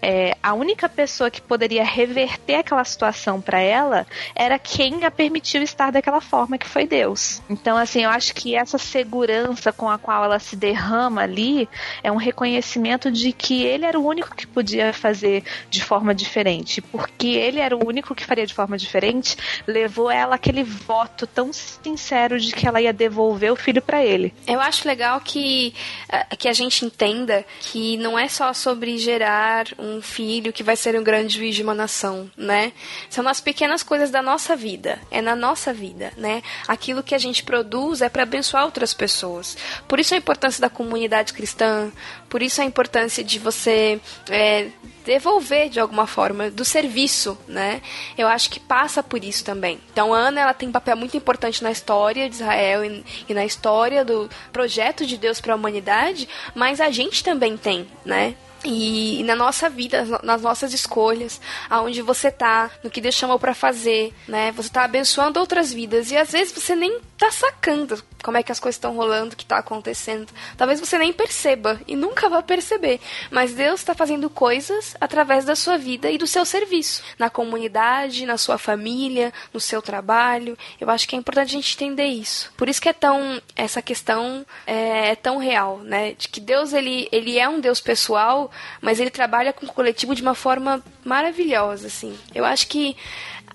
é, a única pessoa que poderia reverter aquela situação para ela era quem a permitiu estar daquela forma, que foi Deus. Então, assim, eu acho que essa segurança com a qual ela se derrama ali é um reconhecimento de que ele era o único que podia fazer de forma diferente. Porque ele era o único que faria de forma diferente, levou ela aquele voto tão sincero de que ela ia devolver o filho para ele. Eu acho legal que, eh, que a gente entenda que não é só sobre gerar um um filho que vai ser um grande juiz de uma nação, né? São nas pequenas coisas da nossa vida, é na nossa vida, né? Aquilo que a gente produz é para abençoar outras pessoas. Por isso a importância da comunidade cristã, por isso a importância de você é, devolver de alguma forma do serviço, né? Eu acho que passa por isso também. Então a Ana ela tem um papel muito importante na história de Israel e, e na história do projeto de Deus para a humanidade, mas a gente também tem, né? E, na nossa vida, nas nossas escolhas, aonde você tá, no que Deus chamou para fazer, né? Você tá abençoando outras vidas e às vezes você nem tá sacando como é que as coisas estão rolando, o que tá acontecendo. Talvez você nem perceba e nunca vá perceber, mas Deus está fazendo coisas através da sua vida e do seu serviço, na comunidade, na sua família, no seu trabalho. Eu acho que é importante a gente entender isso. Por isso que é tão essa questão é, é tão real, né? De que Deus ele ele é um Deus pessoal mas ele trabalha com o coletivo de uma forma maravilhosa, assim. Eu acho que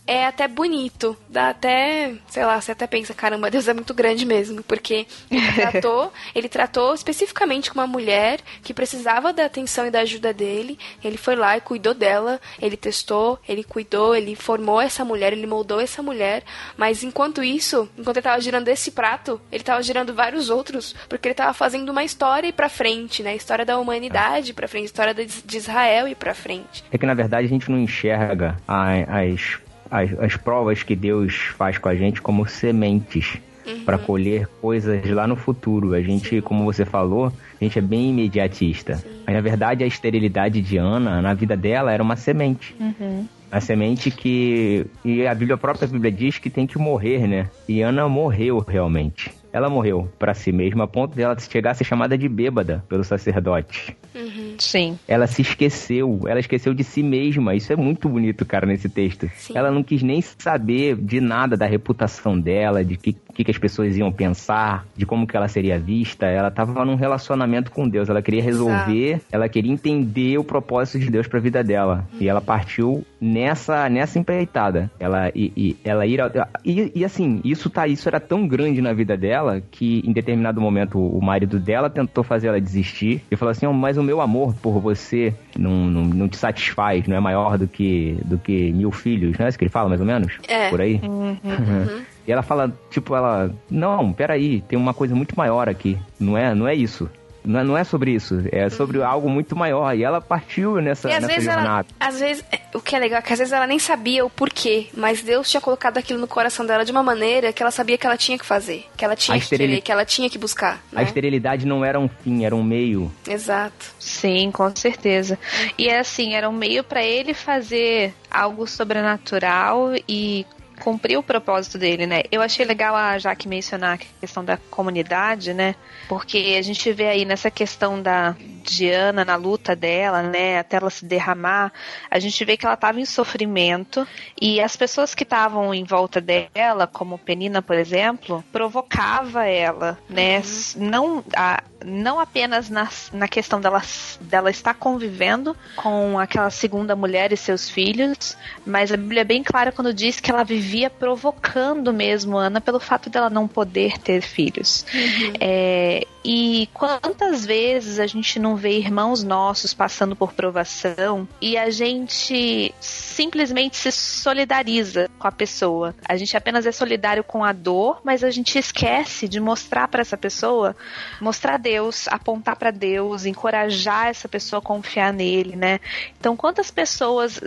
é até bonito. Dá até, sei lá, você até pensa, caramba, Deus é muito grande mesmo, porque ele tratou, ele tratou especificamente com uma mulher que precisava da atenção e da ajuda dele. Ele foi lá e cuidou dela, ele testou, ele cuidou, ele formou essa mulher, ele moldou essa mulher, mas enquanto isso, enquanto ele estava girando esse prato, ele estava girando vários outros, porque ele estava fazendo uma história e para frente, né? História da humanidade para frente, história de Israel e para frente. É que na verdade a gente não enxerga as as, as provas que Deus faz com a gente como sementes uhum. para colher coisas lá no futuro. A gente, Sim. como você falou, a gente é bem imediatista. Sim. Mas na verdade a esterilidade de Ana, na vida dela, era uma semente. Uhum. A semente que. E a Bíblia a própria Bíblia diz que tem que morrer, né? E Ana morreu realmente. Ela morreu para si mesma a ponto de ela chegar a ser chamada de bêbada pelo sacerdote. Uhum. Sim. Ela se esqueceu, ela esqueceu de si mesma. Isso é muito bonito, cara, nesse texto. Sim. Ela não quis nem saber de nada da reputação dela, de que, que, que as pessoas iam pensar, de como que ela seria vista. Ela estava num relacionamento com Deus. Ela queria resolver, Exato. ela queria entender o propósito de Deus para a vida dela. Uhum. E ela partiu nessa nessa empreitada. Ela e, e ela ir e, e assim, isso tá isso era tão grande na vida dela dela que em determinado momento o marido dela tentou fazer ela desistir e falou assim: oh, mas o meu amor por você não, não, não, te satisfaz, não é maior do que, do que mil filhos, não é isso que ele fala mais ou menos? É. Por aí? Uhum. Uhum. E ela fala, tipo, ela, não, peraí, tem uma coisa muito maior aqui. Não é, não é isso. Não é, não é sobre isso, é sobre uhum. algo muito maior. E ela partiu nessa, e às nessa vezes jornada. Ela, às vezes, é, o que é legal é que às vezes ela nem sabia o porquê, mas Deus tinha colocado aquilo no coração dela de uma maneira que ela sabia que ela tinha que fazer, que ela tinha a que querer, que ela tinha que buscar. Né? A esterilidade não era um fim, era um meio. Exato. Sim, com certeza. E é assim, era um meio para ele fazer algo sobrenatural e cumprir o propósito dele, né? Eu achei legal a Jaque mencionar a questão da comunidade, né? Porque a gente vê aí nessa questão da Diana, na luta dela, né? Até ela se derramar, a gente vê que ela estava em sofrimento e as pessoas que estavam em volta dela, como Penina, por exemplo, provocava ela, né? Uhum. Não, a, não apenas na, na questão dela, dela estar convivendo com aquela segunda mulher e seus filhos, mas a Bíblia é bem clara quando diz que ela vivia provocando mesmo Ana pelo fato dela não poder ter filhos. Uhum. É, e quantas vezes a gente não vê irmãos nossos passando por provação e a gente simplesmente se solidariza com a pessoa. A gente apenas é solidário com a dor, mas a gente esquece de mostrar para essa pessoa, mostrar Deus, apontar para Deus, encorajar essa pessoa a confiar nele, né? Então, quantas pessoas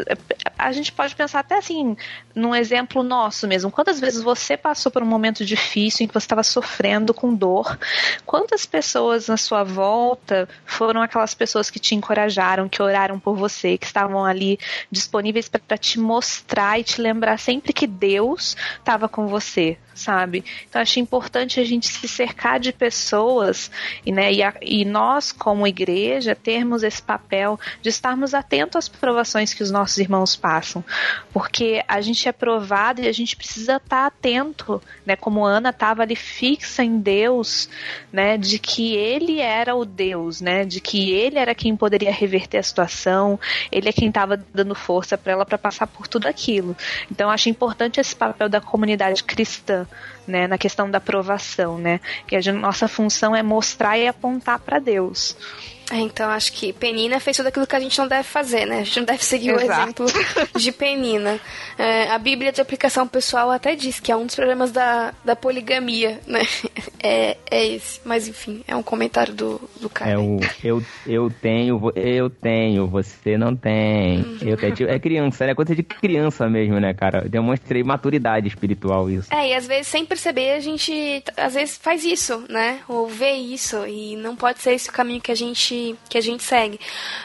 a gente pode pensar até assim, num exemplo nosso mesmo. Quantas vezes você passou por um momento difícil em que você estava sofrendo com dor? Quantas pessoas na sua volta foram aquelas pessoas que te encorajaram, que oraram por você, que estavam ali disponíveis para te mostrar e te lembrar sempre que Deus estava com você, sabe? Então acho importante a gente se cercar de pessoas e, né, e, a, e nós, como igreja, termos esse papel de estarmos atentos às provações que os nossos irmãos passam. Porque a gente é provado e a gente precisa estar atento, né? Como Ana estava ali fixa em Deus, né? De que ele era o Deus, né? De que ele era quem poderia reverter a situação, ele é quem estava dando força para ela para passar por tudo aquilo. Então acho importante esse papel da comunidade cristã né, na questão da aprovação, né? Que a nossa função é mostrar e apontar para Deus. É, então acho que Penina fez tudo aquilo que a gente não deve fazer, né? A gente não deve seguir o Exato. exemplo de Penina. É, a Bíblia de aplicação pessoal até diz que é um dos problemas da, da poligamia, né? É, é esse. Mas enfim, é um comentário do, do cara. É o eu, eu tenho, eu tenho, você não tem. Uhum. Eu tenho. É criança, é coisa de criança mesmo, né, cara? Demonstrei maturidade espiritual isso. É, e às vezes, sem perceber, a gente às vezes faz isso, né? Ou vê isso, e não pode ser esse o caminho que a gente, que a gente segue.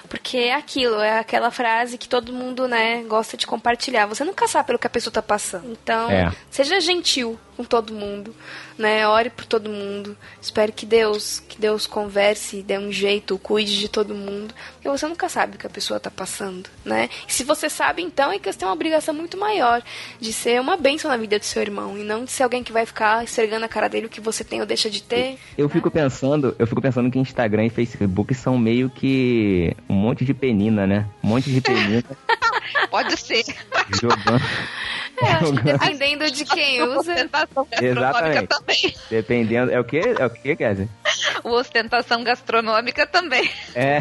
Porque é aquilo, é aquela frase que todo mundo, né, gosta de compartilhar. Você nunca sabe pelo que a pessoa tá passando. Então, É. seja gentil com todo mundo, né? Ore por todo mundo. Espero que Deus, que Deus converse, dê um jeito, cuide de todo mundo. Porque você nunca sabe o que a pessoa tá passando, né? E se você sabe, então, é que você tem uma obrigação muito maior de ser uma bênção na vida do seu irmão e não de ser alguém que vai ficar esfregando a cara dele o que você tem ou deixa de ter. Eu fico pensando, eu fico pensando que Instagram e Facebook são meio que um monte de penina, né? Um monte de penina Pode ser. jogando. É, acho que dependendo de quem usa. Ostentação gastronômica Exatamente. também. Dependendo. É o quê? É o quê, Kézia? O ostentação gastronômica também. É.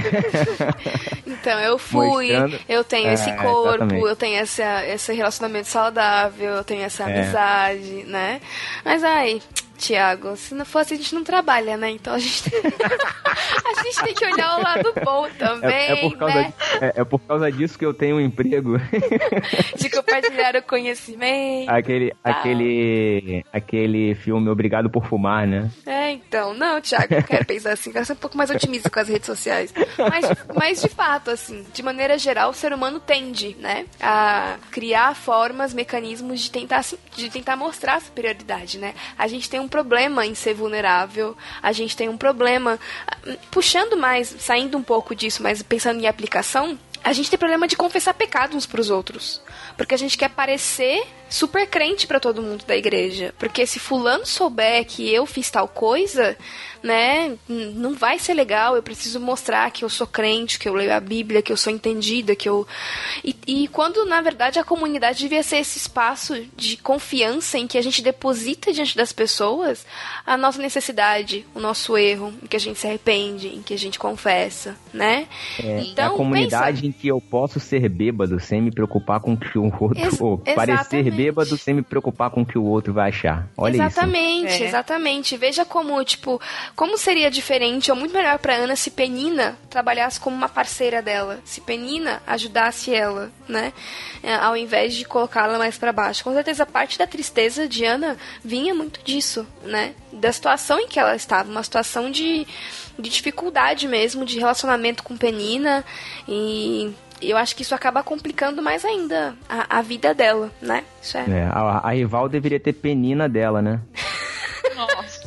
Então, eu fui, Mostrando- eu tenho É, esse corpo, exatamente. eu tenho essa, esse relacionamento saudável, eu tenho essa É. amizade, né? Mas aí, Tiago, se não fosse, a gente não trabalha, né? Então a gente, a gente tem que olhar o lado bom também, É, é por causa, né? é, é por causa disso que eu tenho um emprego. De compartilhar o conhecimento. aquele, aquele, aquele filme Obrigado por Fumar, né? É, então, não, Thiago, eu quero pensar assim, quero ser um pouco mais otimista com as redes sociais. Mas, mas de fato, assim, de maneira geral, o ser humano tende, né, a criar formas, mecanismos de tentar, de tentar mostrar a superioridade, né? A gente tem um problema em ser vulnerável, a gente tem um problema, puxando mais, saindo um pouco disso, mas pensando em aplicação, a gente tem problema de confessar pecado uns pros outros. Porque a gente quer parecer super crente pra todo mundo da igreja. Porque se fulano souber que eu fiz tal coisa, né, não vai ser legal. Eu preciso mostrar que eu sou crente, que eu leio a Bíblia, que eu sou entendida, que eu. E, e quando, na verdade, a comunidade devia ser esse espaço de confiança em que a gente deposita diante das pessoas a nossa necessidade, o nosso erro, em que a gente se arrepende, em que a gente confessa, né? é a comunidade em que eu posso ser bêbado sem me preocupar com o que o outro. Ex- ou parecer exatamente. bêbado sem me preocupar com o que o outro vai achar. Olha exatamente, É. exatamente. Veja como, tipo, como seria diferente ou muito melhor pra Ana se Penina trabalhasse como uma parceira dela, se Penina ajudasse ela, né? É, Ao invés de colocá-la mais pra baixo. Com certeza parte da tristeza de Ana vinha muito disso, né? Da situação em que ela estava, uma situação de, de dificuldade mesmo, de relacionamento com Penina e eu acho que isso acaba complicando mais ainda a, a vida dela, né? Isso é. É, a, a rival deveria ter penina dela, né? Nossa.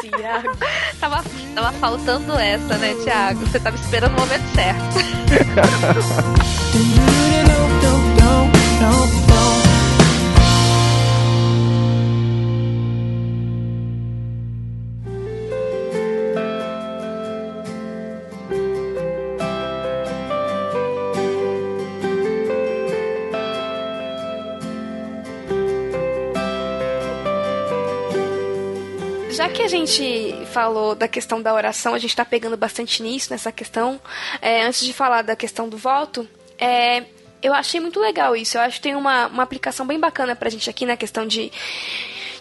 Tiago. tava, tava faltando essa, né, Thiago? Você tava esperando o momento certo. gente falou da questão da oração, a gente tá pegando bastante nisso, nessa questão. é, antes de falar da questão do voto, é, eu achei muito legal isso. Eu acho que tem uma, uma aplicação bem bacana pra gente aqui na questão de,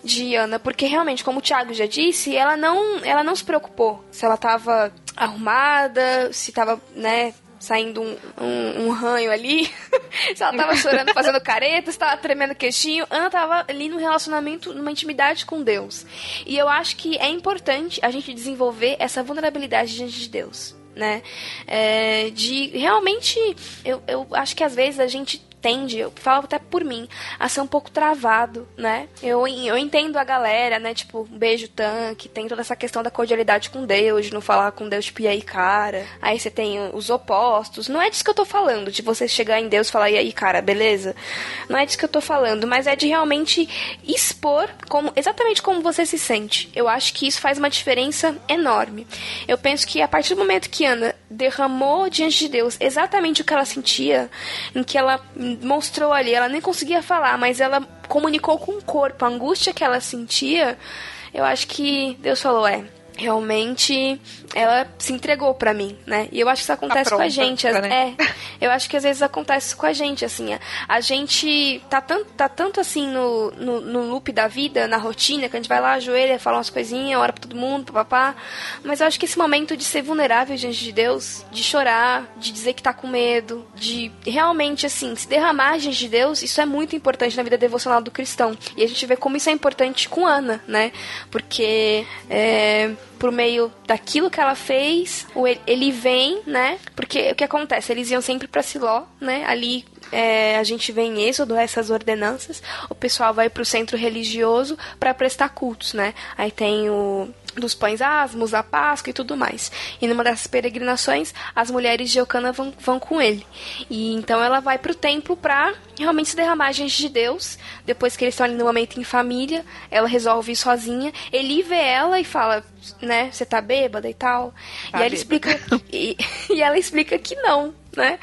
de Ana, porque realmente, como o Thiago já disse, ela não, ela não se preocupou se ela tava arrumada, se tava, né, saindo um, um, um ranho ali, se ela tava chorando, fazendo careta, se tremendo queixinho. Ana tava ali num relacionamento, numa intimidade com Deus. E eu acho que é importante a gente desenvolver essa vulnerabilidade diante de Deus. Né? É, de realmente, eu, eu acho que às vezes a gente tende, eu falo até por mim, a ser um pouco travado, né? Eu, eu entendo a galera, né? Tipo, um beijo tanque, tem toda essa questão da cordialidade com Deus, de não falar com Deus, tipo, e aí, cara? Aí você tem os opostos. Não é disso que eu tô falando, de você chegar em Deus e falar, e aí, cara, beleza? Não é disso que eu tô falando, mas é de realmente expor como, exatamente como você se sente. Eu acho que isso faz uma diferença enorme. Eu penso que a partir do momento que Ana derramou diante de Deus exatamente o que ela sentia, em que ela mostrou ali, ela nem conseguia falar, mas ela comunicou com o corpo. A angústia que ela sentia, eu acho que Deus falou, é, realmente ela se entregou para mim, né? E eu acho que isso acontece tá com a gente, né? é. Eu acho que às vezes acontece com a gente, assim, a, gente tá tanto, tá tanto assim no, no, no, loop da vida, na rotina, que a gente vai lá, ajoelha, fala umas coisinhas, ora pra todo mundo, papapá. Mas eu acho que esse momento de ser vulnerável diante de Deus, de chorar, de dizer que tá com medo, de realmente, assim, se derramar diante de Deus, isso é muito importante na vida devocional do cristão. E a gente vê como isso é importante com Ana, né? Porque é, por meio daquilo que ela fez, ele vem, né? Porque o que acontece? Eles iam sempre para Siló, né? Ali é, a gente vê em Êxodo essas ordenanças. O pessoal vai para o centro religioso para prestar cultos, né? Aí tem o dos pães asmos, a Páscoa e tudo mais. E numa dessas peregrinações, as mulheres de Eucana vão, vão com ele. E então ela vai para o templo para realmente se derramar diante de Deus. Depois que eles estão ali no momento em família, ela resolve ir sozinha. Ele vê ela e fala, né, você tá bêbada e tal. Tá e ela explica e, e ela explica que não, né?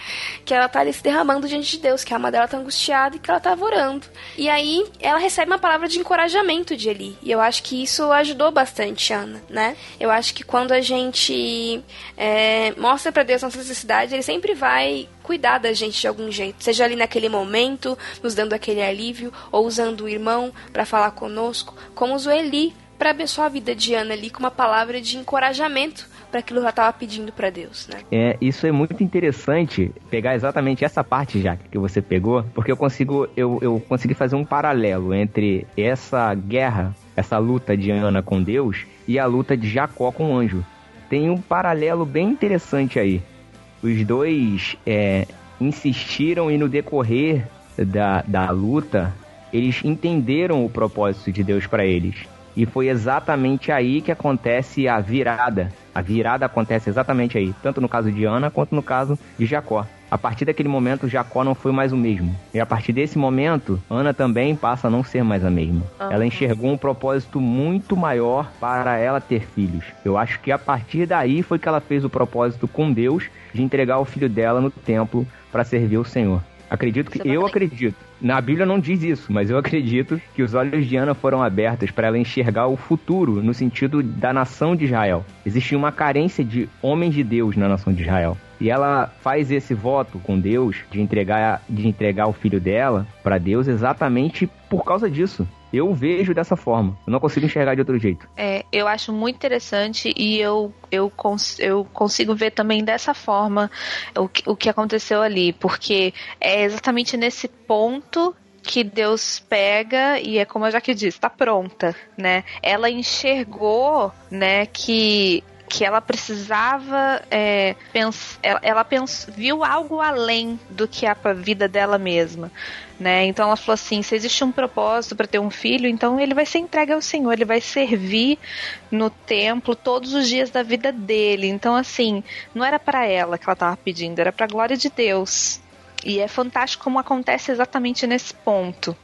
Que ela tá ali se derramando diante de Deus, que a alma dela tá angustiada e que ela tá orando. E aí ela recebe uma palavra de encorajamento de Eli. E eu acho que isso ajudou bastante Ana, né? Eu acho que quando a gente é, mostra para Deus nossas necessidades, ele sempre vai cuidar da gente de algum jeito, seja ali naquele momento, nos dando aquele alívio, ou usando o irmão para falar conosco, como usou Eli para abençoar a vida de Ana ali com uma palavra de encorajamento para aquilo que ela estava pedindo para Deus, né? É, isso é muito interessante pegar exatamente essa parte já que você pegou, porque eu consigo eu, eu consegui fazer um paralelo entre essa guerra, essa luta de Ana com Deus e a luta de Jacó com o anjo. Tem um paralelo bem interessante aí. Os dois é, insistiram e no decorrer da, da luta eles entenderam o propósito de Deus para eles. E foi exatamente aí que acontece a virada. A virada acontece exatamente aí, tanto no caso de Ana quanto no caso de Jacó. A partir daquele momento, Jacó não foi mais o mesmo. E a partir desse momento, Ana também passa a não ser mais a mesma. Uhum. Ela enxergou um propósito muito maior para ela ter filhos. Eu acho que a partir daí foi que ela fez o propósito com Deus de entregar o filho dela no templo para servir o Senhor. Acredito que eu acredito. Na Bíblia não diz isso, mas eu acredito que os olhos de Ana foram abertos para ela enxergar o futuro no sentido da nação de Israel. Existia uma carência de homens de Deus na nação de Israel. E ela faz esse voto com Deus de entregar, de entregar o filho dela para Deus exatamente por causa disso. Eu vejo dessa forma. Eu não consigo enxergar de outro jeito. É, eu acho muito interessante e eu, eu, cons eu consigo ver também dessa forma o que, o que aconteceu ali. Porque é exatamente nesse ponto que Deus pega e é como a Jaque disse, está pronta, né? Ela enxergou, né, que que ela precisava é, pens ela, ela pens viu algo além do que a vida dela mesma. Né? Então ela falou assim: se existe um propósito para ter um filho, então ele vai ser entregue ao Senhor, ele vai servir no templo todos os dias da vida dele. Então, assim, não era para ela que ela estava pedindo, era para a glória de Deus. E é fantástico como acontece exatamente nesse ponto.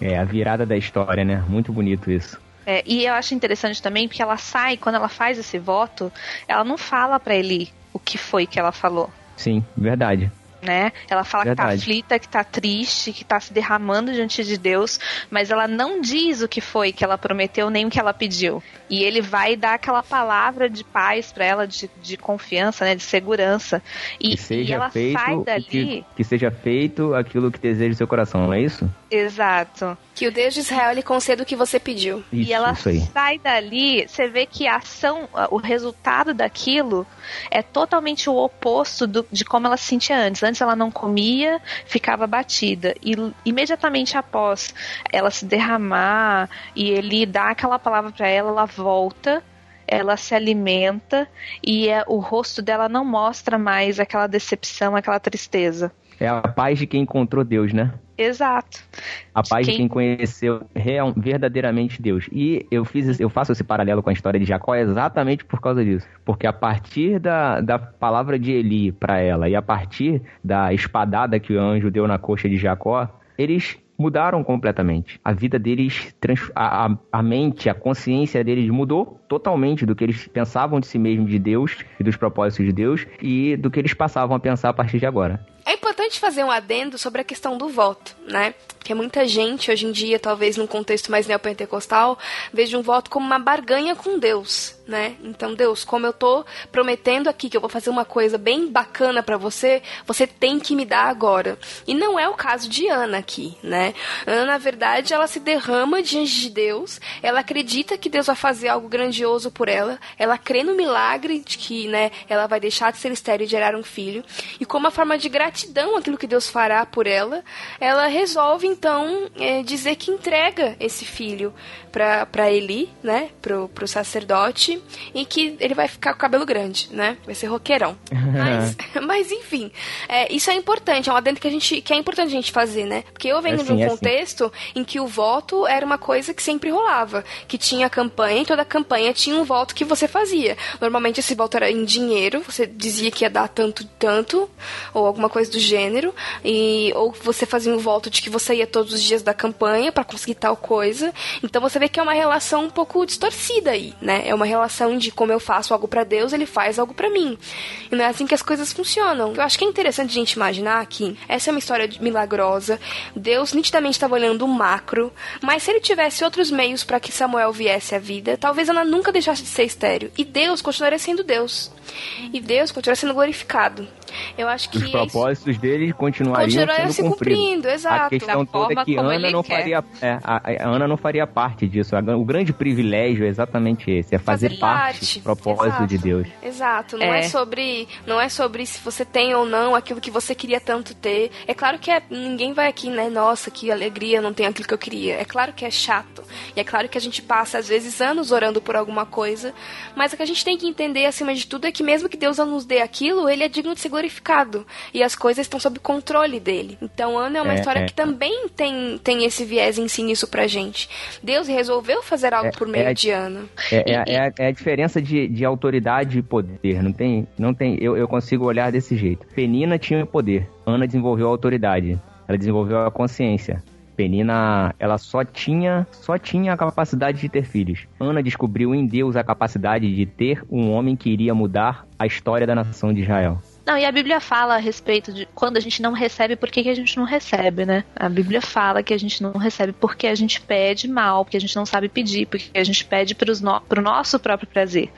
É a virada da história, né? Muito bonito isso. É, e eu acho interessante também porque ela sai, quando ela faz esse voto, ela não fala para ele o que foi que ela falou. Sim, verdade né? Ela fala Verdade. que tá aflita, que tá triste, que tá se derramando diante de Deus, mas ela não diz o que foi que ela prometeu nem o que ela pediu. E ele vai dar aquela palavra de paz para ela, de, de confiança, né? De segurança. E, que seja e ela feito sai dali. Que, que, seja feito aquilo que deseja o seu coração, não é isso? Exato. Que o Deus de Israel lhe conceda o que você pediu. Isso, e ela sai dali, você vê que a ação, o resultado daquilo é totalmente o oposto do, de como ela se sentia antes. Antes ela não comia, ficava batida. E imediatamente após ela se derramar e ele dar aquela palavra para ela, ela volta ela se alimenta e é, o rosto dela não mostra mais aquela decepção, aquela tristeza. É a paz de quem encontrou Deus, né? Exato. A paz de quem, de quem conheceu real, verdadeiramente Deus. E eu fiz, eu faço esse paralelo com a história de Jacó exatamente por causa disso. Porque a partir da, da palavra de Eli para ela e a partir da espadada que o anjo deu na coxa de Jacó, eles mudaram completamente. A vida deles, a, a, a, mente, a consciência deles mudou totalmente do que eles pensavam de si mesmos, de Deus e dos propósitos de Deus e do que eles passavam a pensar a partir de agora. É importante fazer um adendo sobre a questão do voto, né? Porque muita gente, hoje em dia, talvez num contexto mais neopentecostal, veja um voto como uma barganha com Deus, né? Então, Deus, como eu tô prometendo aqui que eu vou fazer uma coisa bem bacana para você, você tem que me dar agora. E não é o caso de Ana aqui, né? Ana, na verdade, ela se derrama diante de Deus, ela acredita que Deus vai fazer algo grandioso por ela, ela crê no milagre de que, né, ela vai deixar de ser estéril e gerar um filho, e como uma forma de gratidão aquilo que Deus fará por ela, ela resolve então é, dizer que entrega esse filho para Eli, né, pro, pro sacerdote, e que ele vai ficar com o cabelo grande, né, vai ser roqueirão. Mas, mas enfim, é, isso é importante, é uma dentro que a gente que é importante a gente fazer, né, porque eu venho É de um contexto em que o voto era uma coisa que sempre rolava, que tinha campanha, e toda campanha tinha um voto que você fazia. Normalmente esse voto era em dinheiro, você dizia que ia dar tanto, tanto, ou alguma coisa do gênero, e ou você fazia um voto de que você ia todos os dias da campanha para conseguir tal coisa. Então você vê que é uma relação um pouco distorcida aí, né? É uma relação de como eu faço algo para Deus, ele faz algo para mim. E não é assim que as coisas funcionam. Eu acho que é interessante a gente imaginar que essa é uma história milagrosa. Deus nitidamente estava olhando o macro, mas se ele tivesse outros meios para que Samuel viesse à vida, talvez ela nunca deixasse de ser estéreo. E Deus continuaria sendo Deus. E Deus continuaria sendo glorificado. Eu acho que Os é isso. propósitos deles continuariam Continuariam sendo se cumprindo, A exato. questão Da toda é que Ana não quer. faria, é, a, a Ana não faria parte disso. A- o grande privilégio é exatamente esse, é fazer, Fazer parte parte, do propósito exato. de Deus. Exato, não é. É. sobre não é sobre se você tem ou não aquilo que você queria tanto ter. É claro que é- ninguém vai aqui, né? Nossa, que alegria, não tenho aquilo que eu queria. É claro que é chato. E é claro que a gente passa às vezes anos orando por alguma coisa, mas o que a gente tem que entender acima de tudo é que mesmo que Deus não nos dê aquilo, ele é digno de ser glorificado e as coisas estão sob controle dele. Então, Ana é uma É, história é. que também tem tem esse viés em si nisso pra gente. Deus resolveu fazer algo É- por meio é a- de Ana. É, é, é a, é a diferença de, de autoridade e poder. Não tem. Não tem eu, eu consigo olhar desse jeito. Penina tinha poder. Ana desenvolveu a autoridade. Ela desenvolveu a consciência. Penina, ela só tinha, só tinha a capacidade de ter filhos. Ana descobriu em Deus a capacidade de ter um homem que iria mudar a história da nação de Israel. Não, e a Bíblia fala a respeito de quando a gente não recebe, por que, que a gente não recebe, né? A Bíblia fala que a gente não recebe porque a gente pede mal, porque a gente não sabe pedir, porque a gente pede pros no, pro nosso próprio prazer.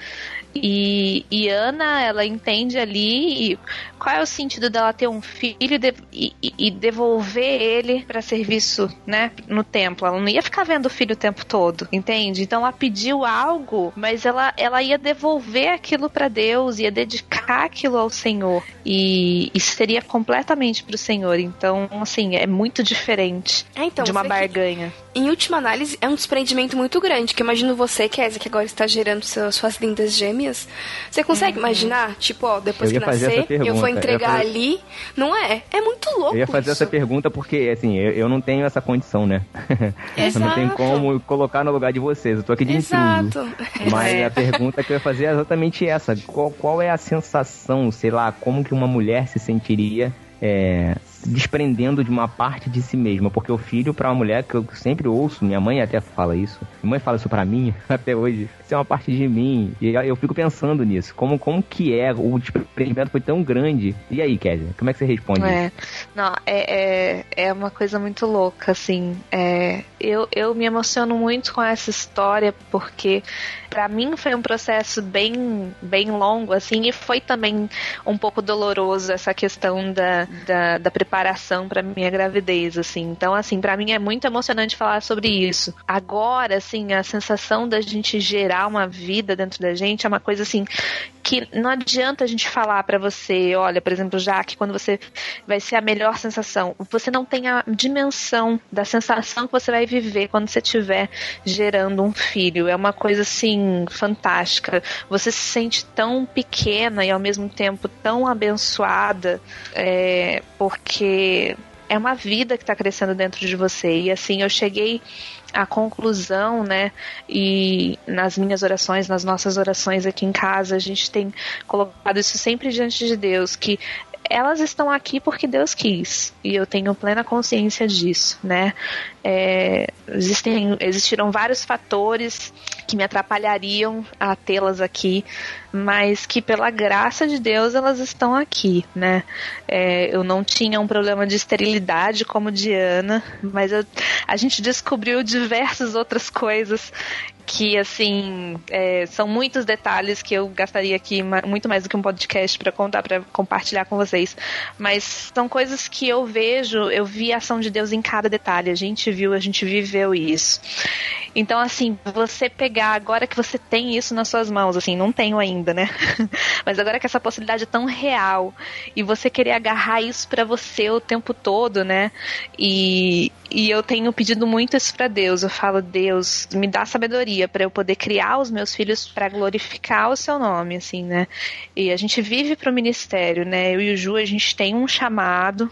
E, e Ana, ela entende ali e qual é o sentido dela ter um filho e, de- e- e- e devolver ele para serviço, né, no templo. Ela não ia ficar vendo o filho o tempo todo, entende? Então ela pediu algo, mas ela, ela ia devolver aquilo para Deus, ia dedicar aquilo ao Senhor. E isso seria completamente pro Senhor. Então, assim, é muito diferente É, então, de uma você que- barganha. Em última análise, é um desprendimento muito grande, que eu imagino você, Kézia, que agora está gerando seu- suas lindas gêmeas. Você consegue imaginar, tipo, ó, depois Eu que nascer, eu pergunta, vou entregar fazer- ali? Não é? É muito louco Eu ia fazer isso. essa pergunta porque, assim, eu, eu não tenho essa condição, né? eu não tenho Exato. como colocar no lugar de vocês. Eu tô aqui de intruso. Exato. Mas É. a pergunta que eu ia fazer é exatamente essa. Qual, qual é a sensação, sei lá, como que uma mulher se sentiria é, desprendendo de uma parte de si mesma? Porque o filho, pra uma mulher, que eu sempre ouço, minha mãe até fala isso, minha mãe fala isso pra mim até hoje, isso é uma parte de mim. E eu fico pensando nisso. Como, como que é? O desprendimento foi tão grande. E aí, Kézia, como é que você responde isso? É, não, é, é, é uma coisa muito louca, assim. É, eu, eu me emociono muito com essa história porque pra mim foi um processo bem, bem longo, assim, e foi também um pouco doloroso essa questão da, da, da preparação pra minha gravidez, assim. Então, assim, pra mim é muito emocionante falar sobre isso. Agora, assim, a sensação da gente gerar uma vida dentro da gente é uma coisa assim que não adianta a gente falar pra você, olha, por exemplo, já que quando você vai ser a melhor sensação, você não tem a dimensão da sensação que você vai viver quando você estiver gerando um filho. É uma coisa assim fantástica. Você se sente tão pequena e ao mesmo tempo tão abençoada, é, porque é uma vida que está crescendo dentro de você. E assim, eu cheguei à conclusão, né? E nas minhas orações, nas nossas orações aqui em casa, a gente tem colocado isso sempre diante de Deus, que elas estão aqui porque Deus quis. E eu tenho plena consciência disso, né? É, existem, existiram vários fatores que me atrapalhariam a tê-las aqui, mas que pela graça de Deus elas estão aqui, né? É, eu não tinha um problema de esterilidade como Diana, mas eu, a gente descobriu diversas outras coisas que assim é, são muitos detalhes que eu gastaria aqui muito mais do que um podcast para contar para compartilhar com vocês. Mas são coisas que eu vejo eu vi a ação de Deus em cada detalhe. A gente viu a gente viveu isso. Então assim você pegar agora que você tem isso nas suas mãos assim não tenho ainda né? Mas agora que essa possibilidade é tão real e você querer agarrar isso para você o tempo todo né? E, e eu tenho pedido muito isso para Deus. Eu falo Deus me dá sabedoria para eu poder criar os meus filhos para glorificar o seu nome, assim, né? E a gente vive para o ministério, né? Eu e o Ju, a gente tem um chamado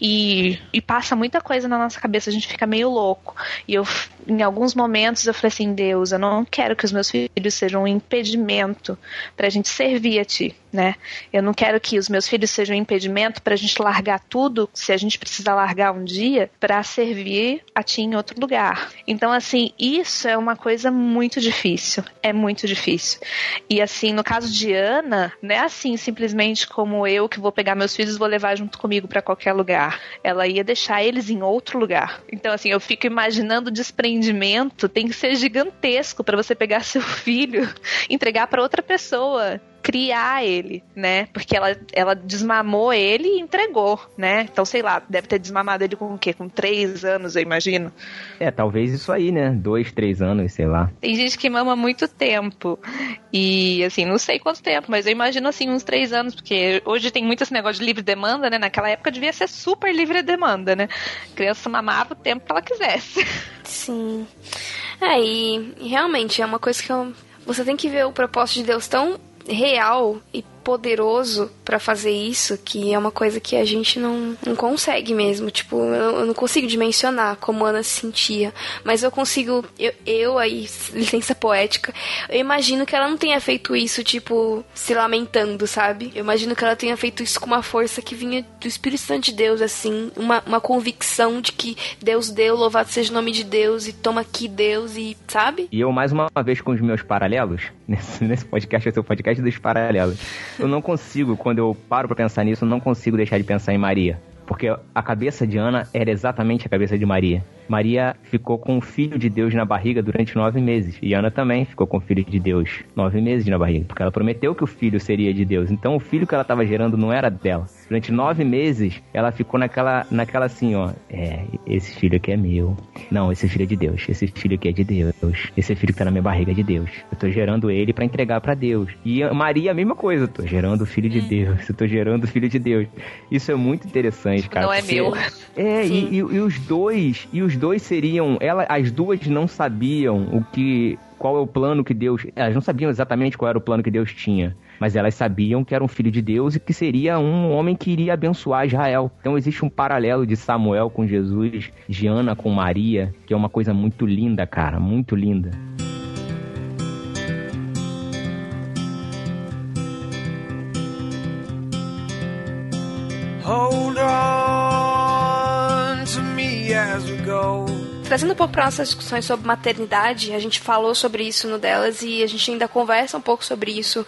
e, e passa muita coisa na nossa cabeça, a gente fica meio louco. E eu, em alguns momentos, eu falei assim: Deus, eu não quero que os meus filhos sejam um impedimento para a gente servir a Ti, né? Eu não quero que os meus filhos sejam um impedimento para a gente largar tudo, se a gente precisar largar um dia, para servir a Ti em outro lugar. Então, assim, isso é uma coisa muito difícil. É muito difícil. E assim, no caso de Ana, não é assim simplesmente como eu que vou pegar meus filhos e vou levar junto comigo para qualquer lugar. Ela ia deixar eles em outro lugar. Então, assim, eu fico imaginando o desprendimento tem que ser gigantesco para você pegar seu filho, entregar para outra pessoa criar ele, né? Porque ela, ela desmamou ele e entregou, né? Então, sei lá, deve ter desmamado ele com o quê? Com três anos, eu imagino. É, talvez isso aí, né? Dois, três anos, sei lá. Tem gente que mama muito tempo. E, assim, não sei quanto tempo, mas eu imagino, assim, uns três anos, porque hoje tem muito esse negócio de livre demanda, né? Naquela época devia ser super livre demanda, né? A criança mamava o tempo que ela quisesse. Sim. É, e realmente é uma coisa que eu, você tem que ver o propósito de Deus tão real e poderoso para fazer isso que é uma coisa que a gente não, não consegue mesmo. Tipo, eu, eu, não consigo dimensionar como Ana se sentia. Mas eu consigo, eu, eu aí, licença poética, eu imagino que ela não tenha feito isso, tipo, se lamentando, sabe? Eu imagino que ela tenha feito isso com uma força que vinha do Espírito Santo de Deus, assim, uma, uma convicção de que Deus deu, louvado seja o nome de Deus, e toma aqui Deus, e sabe? E eu, mais uma vez, com os meus paralelos, nesse, nesse podcast, esse é o podcast dos paralelos eu não consigo, quando eu paro para pensar nisso, eu não consigo deixar de pensar em Maria. Porque a cabeça de Ana era exatamente a cabeça de Maria. Maria ficou com o filho de Deus na barriga durante nove meses. E Ana também ficou com o filho de Deus nove meses na barriga. Porque ela prometeu que o filho seria de Deus. Então o filho que ela estava gerando não era dela. Durante nove meses, ela ficou naquela, naquela assim, ó. É, esse filho aqui é meu. Não, esse filho é de Deus. Esse filho aqui é de Deus. Esse filho que tá na minha barriga é de Deus. Eu tô gerando ele para entregar para Deus. E Maria, a mesma coisa. Eu tô gerando o filho de Deus. Eu tô gerando o filho de Deus. Isso é muito interessante, cara. Não é meu. É, e, e, e os dois, e os dois seriam. Ela, as duas não sabiam o que. Qual é o plano que Deus. Elas não sabiam exatamente qual era o plano que Deus tinha. Mas elas sabiam que era um filho de Deus e que seria um homem que iria abençoar Israel. Então existe um paralelo de Samuel com Jesus, de Ana com Maria, que é uma coisa muito linda, cara. Muito linda. Hold on as we go trazendo um pouco para nossas discussões sobre maternidade, a gente falou sobre isso no delas e a gente ainda conversa um pouco sobre isso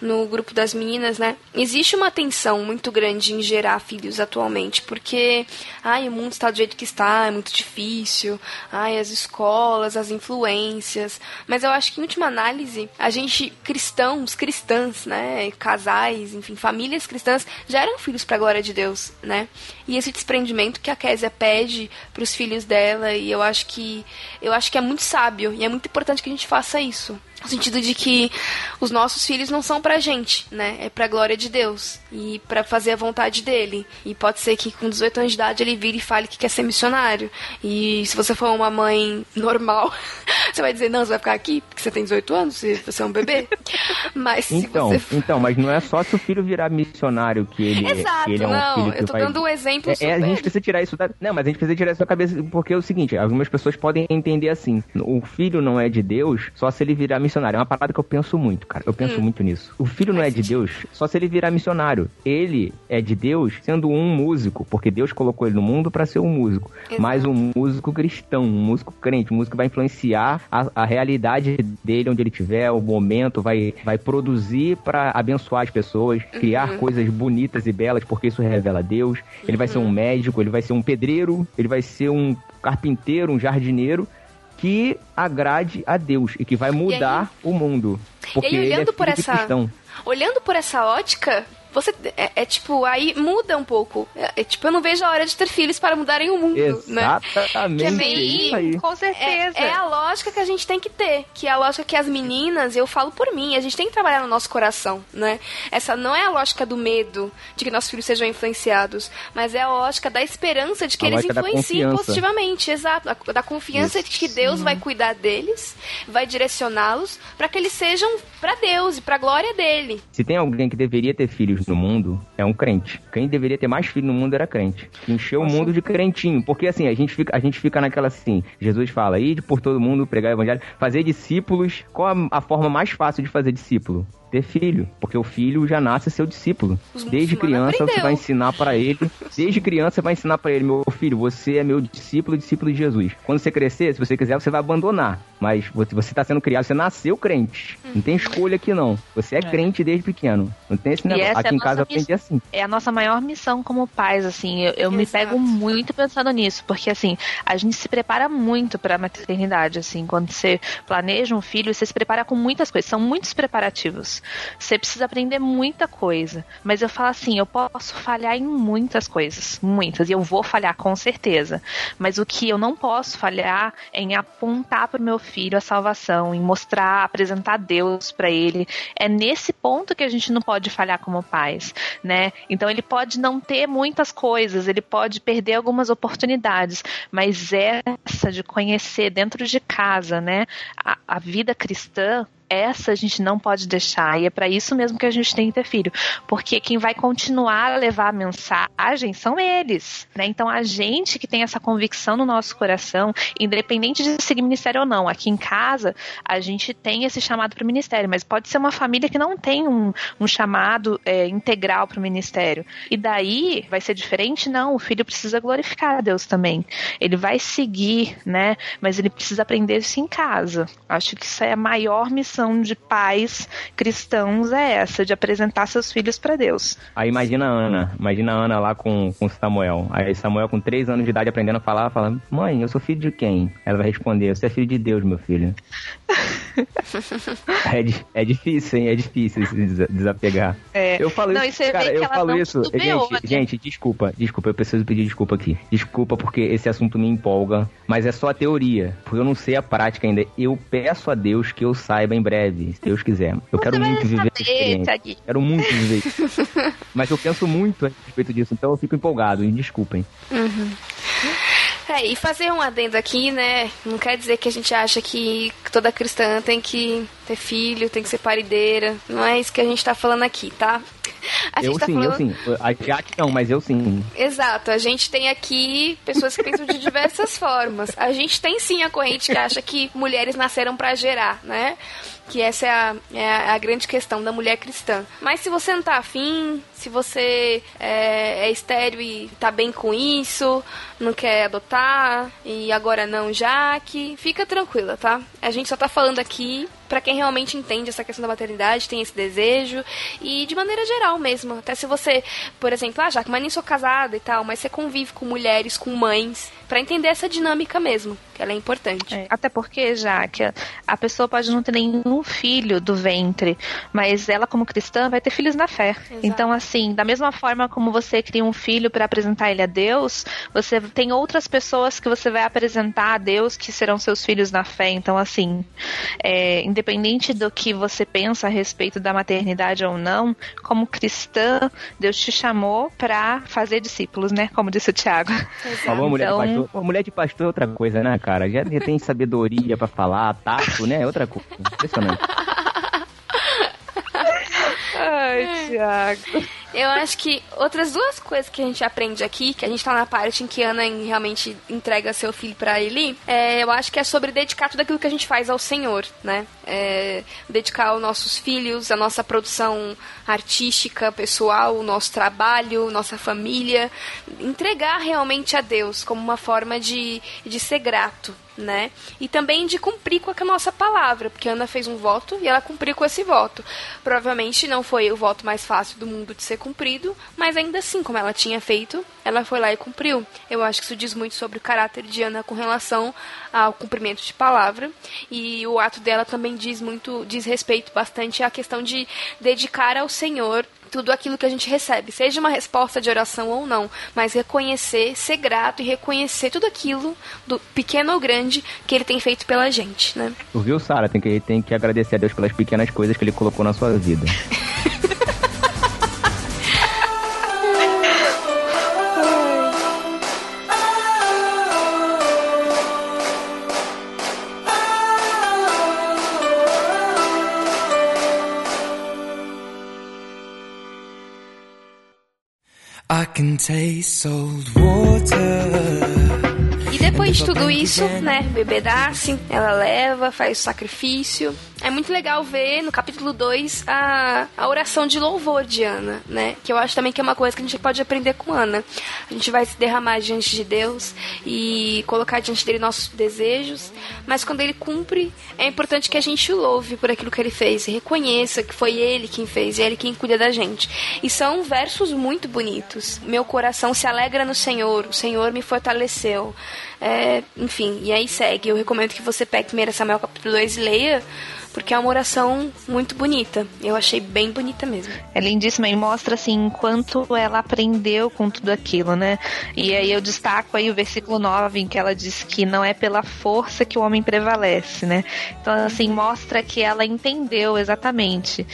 no grupo das meninas, né? Existe uma tensão muito grande em gerar filhos atualmente, porque ai, o mundo está do jeito que está, é muito difícil, ai, as escolas, as influências. Mas eu acho que em última análise, a gente, cristãos, cristãs, né? Casais, enfim, famílias cristãs, geram filhos para a glória de Deus, né? E esse desprendimento que a Késia pede para os filhos dela e eu acho que eu acho que é muito sábio e é muito importante que a gente faça isso. No sentido de que os nossos filhos não são pra gente, né? É pra glória de Deus e para fazer a vontade dele. E pode ser que com 18 anos de idade ele vire e fale que quer ser missionário. E se você for uma mãe normal, Você vai dizer, não, você vai ficar aqui porque você tem 18 anos e você é um bebê? Mas então, se você... então, mas não é só se o filho virar missionário que ele, Exato, que ele é um não, filho que eu tô vai... dando um exemplo É, super... é, a gente precisa tirar isso da... Não, mas a gente precisa tirar isso da cabeça, porque é o seguinte, algumas pessoas podem entender assim, o filho não é de Deus só se ele virar missionário. É uma parada que eu penso muito, cara. Eu penso Hum. muito nisso. O filho não é de Deus só se ele virar missionário. Ele é de Deus sendo um músico, porque Deus colocou ele no mundo para ser um músico. Exato. Mas um músico cristão, um músico crente, um músico que vai influenciar a, a realidade dele onde ele tiver, o momento, vai, vai produzir para abençoar as pessoas, criar Uhum. coisas bonitas e belas, porque isso revela Deus. Ele vai ser Uhum. um médico, ele vai ser um pedreiro, ele vai ser um carpinteiro, um jardineiro que agrade a Deus e que vai mudar o mundo. Porque E aí, ele é olhando por filho de essa-. Olhando por essa ótica, você é, é tipo, aí muda um pouco. É, é tipo, eu não vejo a hora de ter filhos para mudarem o mundo, né? Exatamente. Que é é bem- isso aí. Com certeza. É, é a lógica que a gente tem que ter. Que é a lógica que as meninas, eu falo por mim, a gente tem que trabalhar no nosso coração, né? Essa não é a lógica do medo de que nossos filhos sejam influenciados, mas é a lógica da esperança de que A eles influenciem positivamente, exato. Da, da confiança de que Deus vai cuidar deles, vai direcioná-los para que eles sejam para Deus e para a glória dele. Se tem alguém que deveria ter filhos no mundo, é um crente. Quem deveria ter mais filhos no mundo era crente. Que encheu o mundo de crentinho. Porque assim, a gente fica, a gente fica naquela assim, Jesus fala, ide por todo mundo, pregar o evangelho, fazer discípulos. Qual a, a forma mais fácil de fazer discípulo? Ter filho, porque o filho já nasce seu discípulo. Desde criança você aprendeu. vai ensinar para ele, desde criança você vai ensinar para ele, meu filho, você é meu discípulo, discípulo de Jesus. Quando você crescer, se você quiser, você vai abandonar, mas você você tá sendo criado, você nasceu crente. Não tem escolha aqui não. Você é, crente desde pequeno. Não tem esse negócio. é Aqui a em casa eu nossa aprendi assim. é a nossa maior missão como pais, assim. Eu, eu me pego muito pensando nisso, porque assim, a gente se prepara muito pra maternidade, assim. Quando você planeja um filho, você se prepara com muitas coisas, são muitos preparativos. Você precisa aprender muita coisa. Mas eu falo assim, eu posso falhar em muitas coisas, muitas, e eu vou falhar com certeza. Mas o que eu não posso falhar é em apontar pro meu filho a salvação, em mostrar, apresentar Deus pra ele. É nesse ponto que a gente não pode falhar como pais, né? Então ele pode não ter muitas coisas, ele pode perder algumas oportunidades, mas essa de conhecer dentro de casa, né, a, a vida cristã essa a gente não pode deixar, e é para isso mesmo que a gente tem que ter filho, porque quem vai continuar a levar a mensagem são eles, né? Então a gente que tem essa convicção no nosso coração, independente de seguir ministério ou não, aqui em casa a gente tem esse chamado para o ministério, mas pode ser uma família que não tem um, um chamado é, integral para o ministério, e daí vai ser diferente? Não, o filho precisa glorificar a Deus também, ele vai seguir, né? Mas ele precisa aprender isso em casa. Acho que isso é a maior missão de pais cristãos é essa, de apresentar seus filhos para Deus. Aí imagina a Ana, imagina a Ana lá com, com Samuel. Aí Samuel com 3 anos de idade aprendendo a falar, fala, mãe, eu sou filho de quem? Ela vai responder, você é filho de Deus, meu filho. é, é difícil, hein? É difícil desapegar. É. Eu falo Não, isso, cara, eu falo isso. titubeou, né? Gente, gente, desculpa, desculpa, eu preciso pedir desculpa aqui. Desculpa porque esse assunto me empolga, mas é só a teoria, porque eu não sei a prática ainda. Eu peço a Deus que eu saiba em breve, se Deus quiser. Eu quero muito viver essa experiência. Quero muito viver isso. Mas eu penso muito a respeito disso, então eu fico empolgado, me desculpem. É, e fazer um adendo aqui, né? Não quer dizer que a gente acha que toda cristã tem que ter filho, tem que ser parideira. Não é isso que a gente tá falando aqui, tá? A Eu tá sim, falando. eu sim. A Jaque não, mas eu sim. Exato, a gente tem aqui pessoas que pensam de diversas formas. A gente tem sim a corrente que acha que mulheres nasceram pra gerar, né? Que essa é a, é a- a grande questão da mulher cristã. Mas se você não tá afim, se você é, é estéreo e tá bem com isso, não quer adotar, e agora não, Jaque, fica tranquila, tá? A gente só tá falando aqui pra quem realmente entende essa questão da maternidade, tem esse desejo, e de maneira geral mesmo. Até se você, por exemplo, ah, Jaque, mas nem sou casada e tal, mas você convive com mulheres, com mães, pra entender essa dinâmica mesmo, que ela é importante. É, até porque, já que a, a pessoa pode não ter nenhum filho do ventre, mas ela, como cristã, vai ter filhos na fé. Então, assim, da mesma forma como você cria um filho para apresentar ele a Deus, você tem outras pessoas que você vai apresentar a Deus que serão seus filhos na fé. Então, assim, é, independente do que você pensa a respeito da maternidade ou não, como cristã, Deus te chamou para fazer discípulos, né? Como disse o Tiago. Falou, mulher Então, pastor. Mulher de pastor é outra coisa, né, cara? Já tem sabedoria pra falar, tato, né? É outra coisa. Impressionante. Ai, Thiago. Eu acho que outras duas coisas que a gente aprende aqui, que a gente tá na parte em que Ana realmente entrega seu filho para Eli, é, eu acho que é sobre dedicar tudo aquilo que a gente faz ao Senhor, né? É, dedicar os nossos filhos, a nossa produção artística, pessoal, o nosso trabalho, nossa família, entregar realmente a Deus como uma forma de, de ser grato, né? E também de cumprir com a nossa palavra, porque Ana fez um voto e ela cumpriu com esse voto. Provavelmente não foi o voto mais fácil do mundo de ser cumprido, mas ainda assim, como ela tinha feito, ela foi lá e cumpriu. Eu acho que isso diz muito sobre o caráter de Ana com relação ao cumprimento de palavra, e o ato dela também diz muito, diz respeito bastante à questão de dedicar ao Senhor tudo aquilo que a gente recebe, seja uma resposta de oração ou não, mas reconhecer, ser grato e reconhecer tudo aquilo, do pequeno ou grande, que ele tem feito pela gente, né? Viu, Sara? Tem que, tem que agradecer a Deus pelas pequenas coisas que ele colocou na sua vida. can taste old water. De tudo isso, né, o bebê nasce, ela leva, faz o sacrifício, é muito legal ver no capítulo 2 a, a oração de louvor de Ana, né? Que eu acho também que é uma coisa que a gente pode aprender com Ana. A gente vai se derramar diante de Deus e colocar diante dele nossos desejos, mas quando ele cumpre, é importante que a gente o louve por aquilo que ele fez, e reconheça que foi ele quem fez e ele quem cuida da gente. E são versos muito bonitos. Meu coração se alegra no Senhor, o Senhor me fortaleceu. É, enfim, e aí segue. Eu recomendo que você pegue 1 Samuel capítulo 2 e leia, porque é uma oração muito bonita. Eu achei bem bonita mesmo. É lindíssima e mostra assim quanto ela aprendeu com tudo aquilo, né? E aí eu destaco aí o versículo 9 em que ela diz que não é pela força que o homem prevalece, né? Então assim mostra que ela entendeu exatamente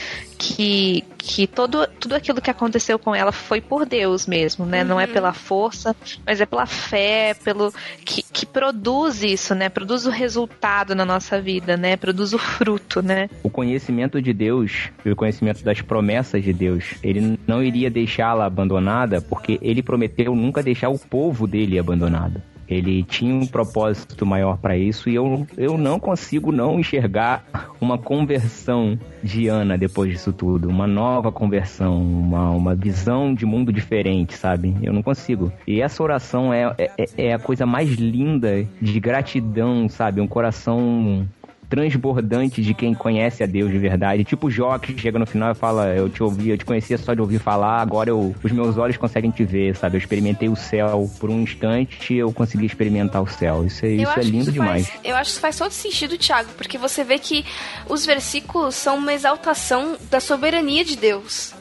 que, que todo, tudo aquilo que aconteceu com ela foi por Deus mesmo, né? Uhum. Não é uhum. pela força, mas é pela fé, pelo que, que produz isso, né? Produz o resultado na nossa vida, né? Produz o fruto, né? O conhecimento de Deus e o conhecimento das promessas de Deus, ele não iria deixá-la abandonada porque ele prometeu nunca deixar o povo dele abandonado. Ele tinha um propósito maior para isso e eu, eu não consigo não enxergar uma conversão de Ana depois disso tudo, uma nova conversão, uma, uma visão de mundo diferente, sabe? Eu não consigo. E essa oração é, é, é a coisa mais linda de gratidão, sabe? Um coração transbordante de quem conhece a Deus de verdade. Tipo Jó que chega no final e fala: Eu te ouvi, eu te conhecia só de ouvir falar, agora eu, os meus olhos conseguem te ver, sabe? Eu experimentei o céu por um instante eu consegui experimentar o céu. Isso, é, isso é lindo demais. Faz, eu acho que faz todo sentido, Thiago, porque você vê que os versículos são uma exaltação da soberania de Deus.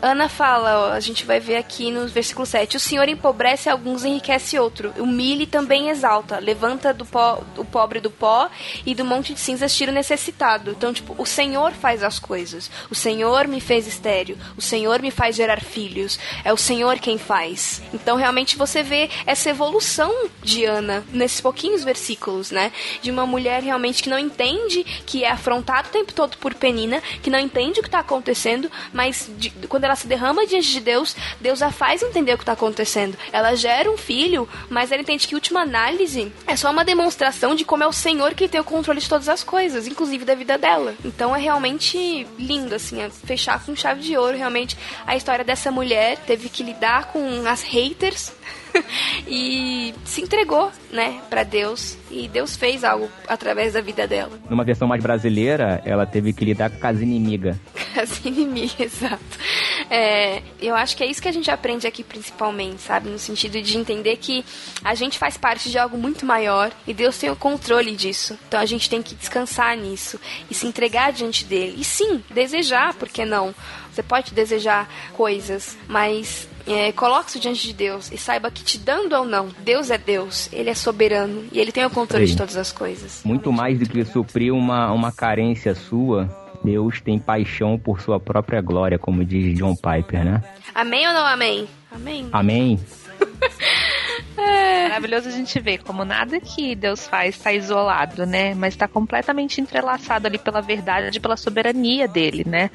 Ana fala, ó, a gente vai ver aqui no versículo 7, o Senhor empobrece alguns enriquece outro, humilha e também exalta, levanta do pó, o pobre do pó e do monte de cinzas tira o necessitado. Então, tipo, o Senhor faz as coisas, o Senhor me fez estéreo, o Senhor me faz gerar filhos, é o Senhor quem faz. Então, realmente você vê essa evolução de Ana nesses pouquinhos versículos, né? De uma mulher realmente que não entende, que é afrontada o tempo todo por Penina, que não entende o que está acontecendo, mas de, quando ela se derrama diante de Deus, Deus a faz entender o que está acontecendo. Ela gera um filho, mas ela entende que, última análise, é só uma demonstração de como é o Senhor que tem o controle de todas as coisas, inclusive da vida dela. Então é realmente lindo, assim, é fechar com chave de ouro, realmente, a história dessa mulher. Teve que lidar com as haters e se entregou, né, para Deus. E Deus fez algo através da vida dela. Numa versão mais brasileira, ela teve que lidar com as inimigas. As inimigas, exato. É, eu acho que é isso que a gente aprende aqui principalmente, sabe? No sentido de entender que a gente faz parte de algo muito maior e Deus tem o controle disso. Então a gente tem que descansar nisso e se entregar diante dele. E sim, desejar, por que não? Você pode desejar coisas, mas é, coloque isso diante de Deus e saiba que te dando ou não, Deus é Deus, Ele é soberano e Ele tem o controle Sim. de todas as coisas. Muito mais do que suprir uma, uma carência sua, Deus tem paixão por sua própria glória, como diz John Piper, né? Amém ou não amém? Amém. Amém. É. Maravilhoso a gente ver como nada que Deus faz está isolado, né? Mas está completamente entrelaçado ali pela verdade, pela soberania dele, né?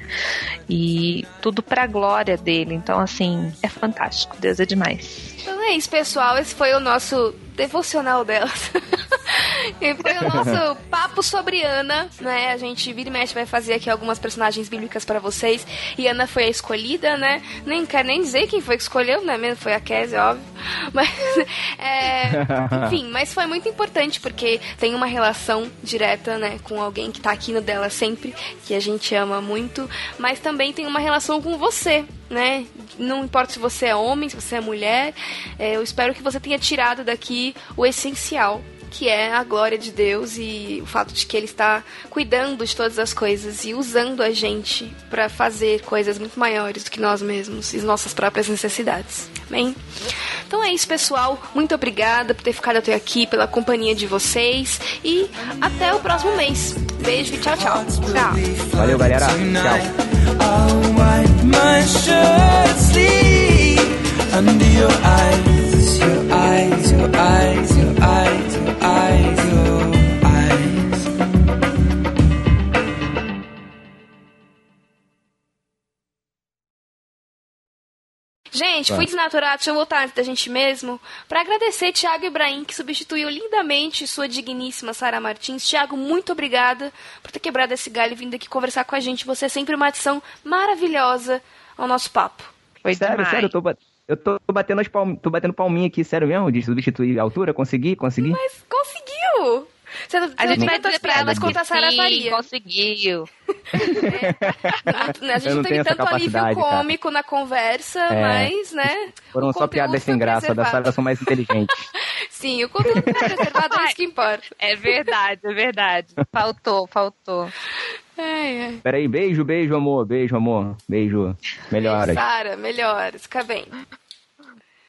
E tudo para a glória dele. Então, assim, é fantástico. Deus é demais. Então é isso, pessoal. Esse foi o nosso devocional delas. e foi o nosso papo sobre Ana, né? A gente vira e mexe vai fazer aqui algumas personagens bíblicas para vocês. E Ana foi a escolhida, né? Nem quero nem dizer quem foi que escolheu, né? Mesmo foi a Kézia, óbvio. Mas, é, enfim, mas foi muito importante porque tem uma relação direta, né? Com alguém que tá aqui no dela sempre, que a gente ama muito. Mas também tem uma relação com você, né? Não importa se você é homem, se você é mulher. É, eu espero que você tenha tirado daqui o essencial que é a glória de Deus e o fato de que Ele está cuidando de todas as coisas e usando a gente para fazer coisas muito maiores do que nós mesmos e nossas próprias necessidades. Amém? Então é isso, pessoal. Muito obrigada por ter ficado até aqui, pela companhia de vocês e até o próximo mês. Beijo e tchau, tchau. Tchau. Valeu, galera. Tchau. Under your eyes, your eyes, your eyes, your eyes, your eyes, your eyes. Gente, fui desnaturado, deixa eu voltar antes da gente mesmo, para agradecer Thiago Ibrahim, que substituiu lindamente sua digníssima Sara Martins. Thiago, muito obrigada por ter quebrado esse galho e vindo aqui conversar com a gente. Você é sempre uma adição maravilhosa ao nosso papo. Foi sério, demais. sério, eu tô, eu tô batendo, as palm... tô batendo palminha aqui, sério mesmo, de substituir a altura, consegui, consegui. Mas conseguiu! Você, você A gente não vai dizer pra esperar, mas ela conta a Sara faria. conseguiu. Não, a gente Eu não não teve tenho essa tanto alívio capacidade, cara. cômico na conversa, É. mas, né? Foram só piadas sem graça, da. Sara são mais inteligentes. Sim, o conteúdo foi preservado, é isso que importa. É verdade, é verdade. Faltou, faltou. Ai, ai. Peraí, beijo, beijo, amor, beijo, amor, beijo. Melhoras. Sara, melhoras. Fica bem.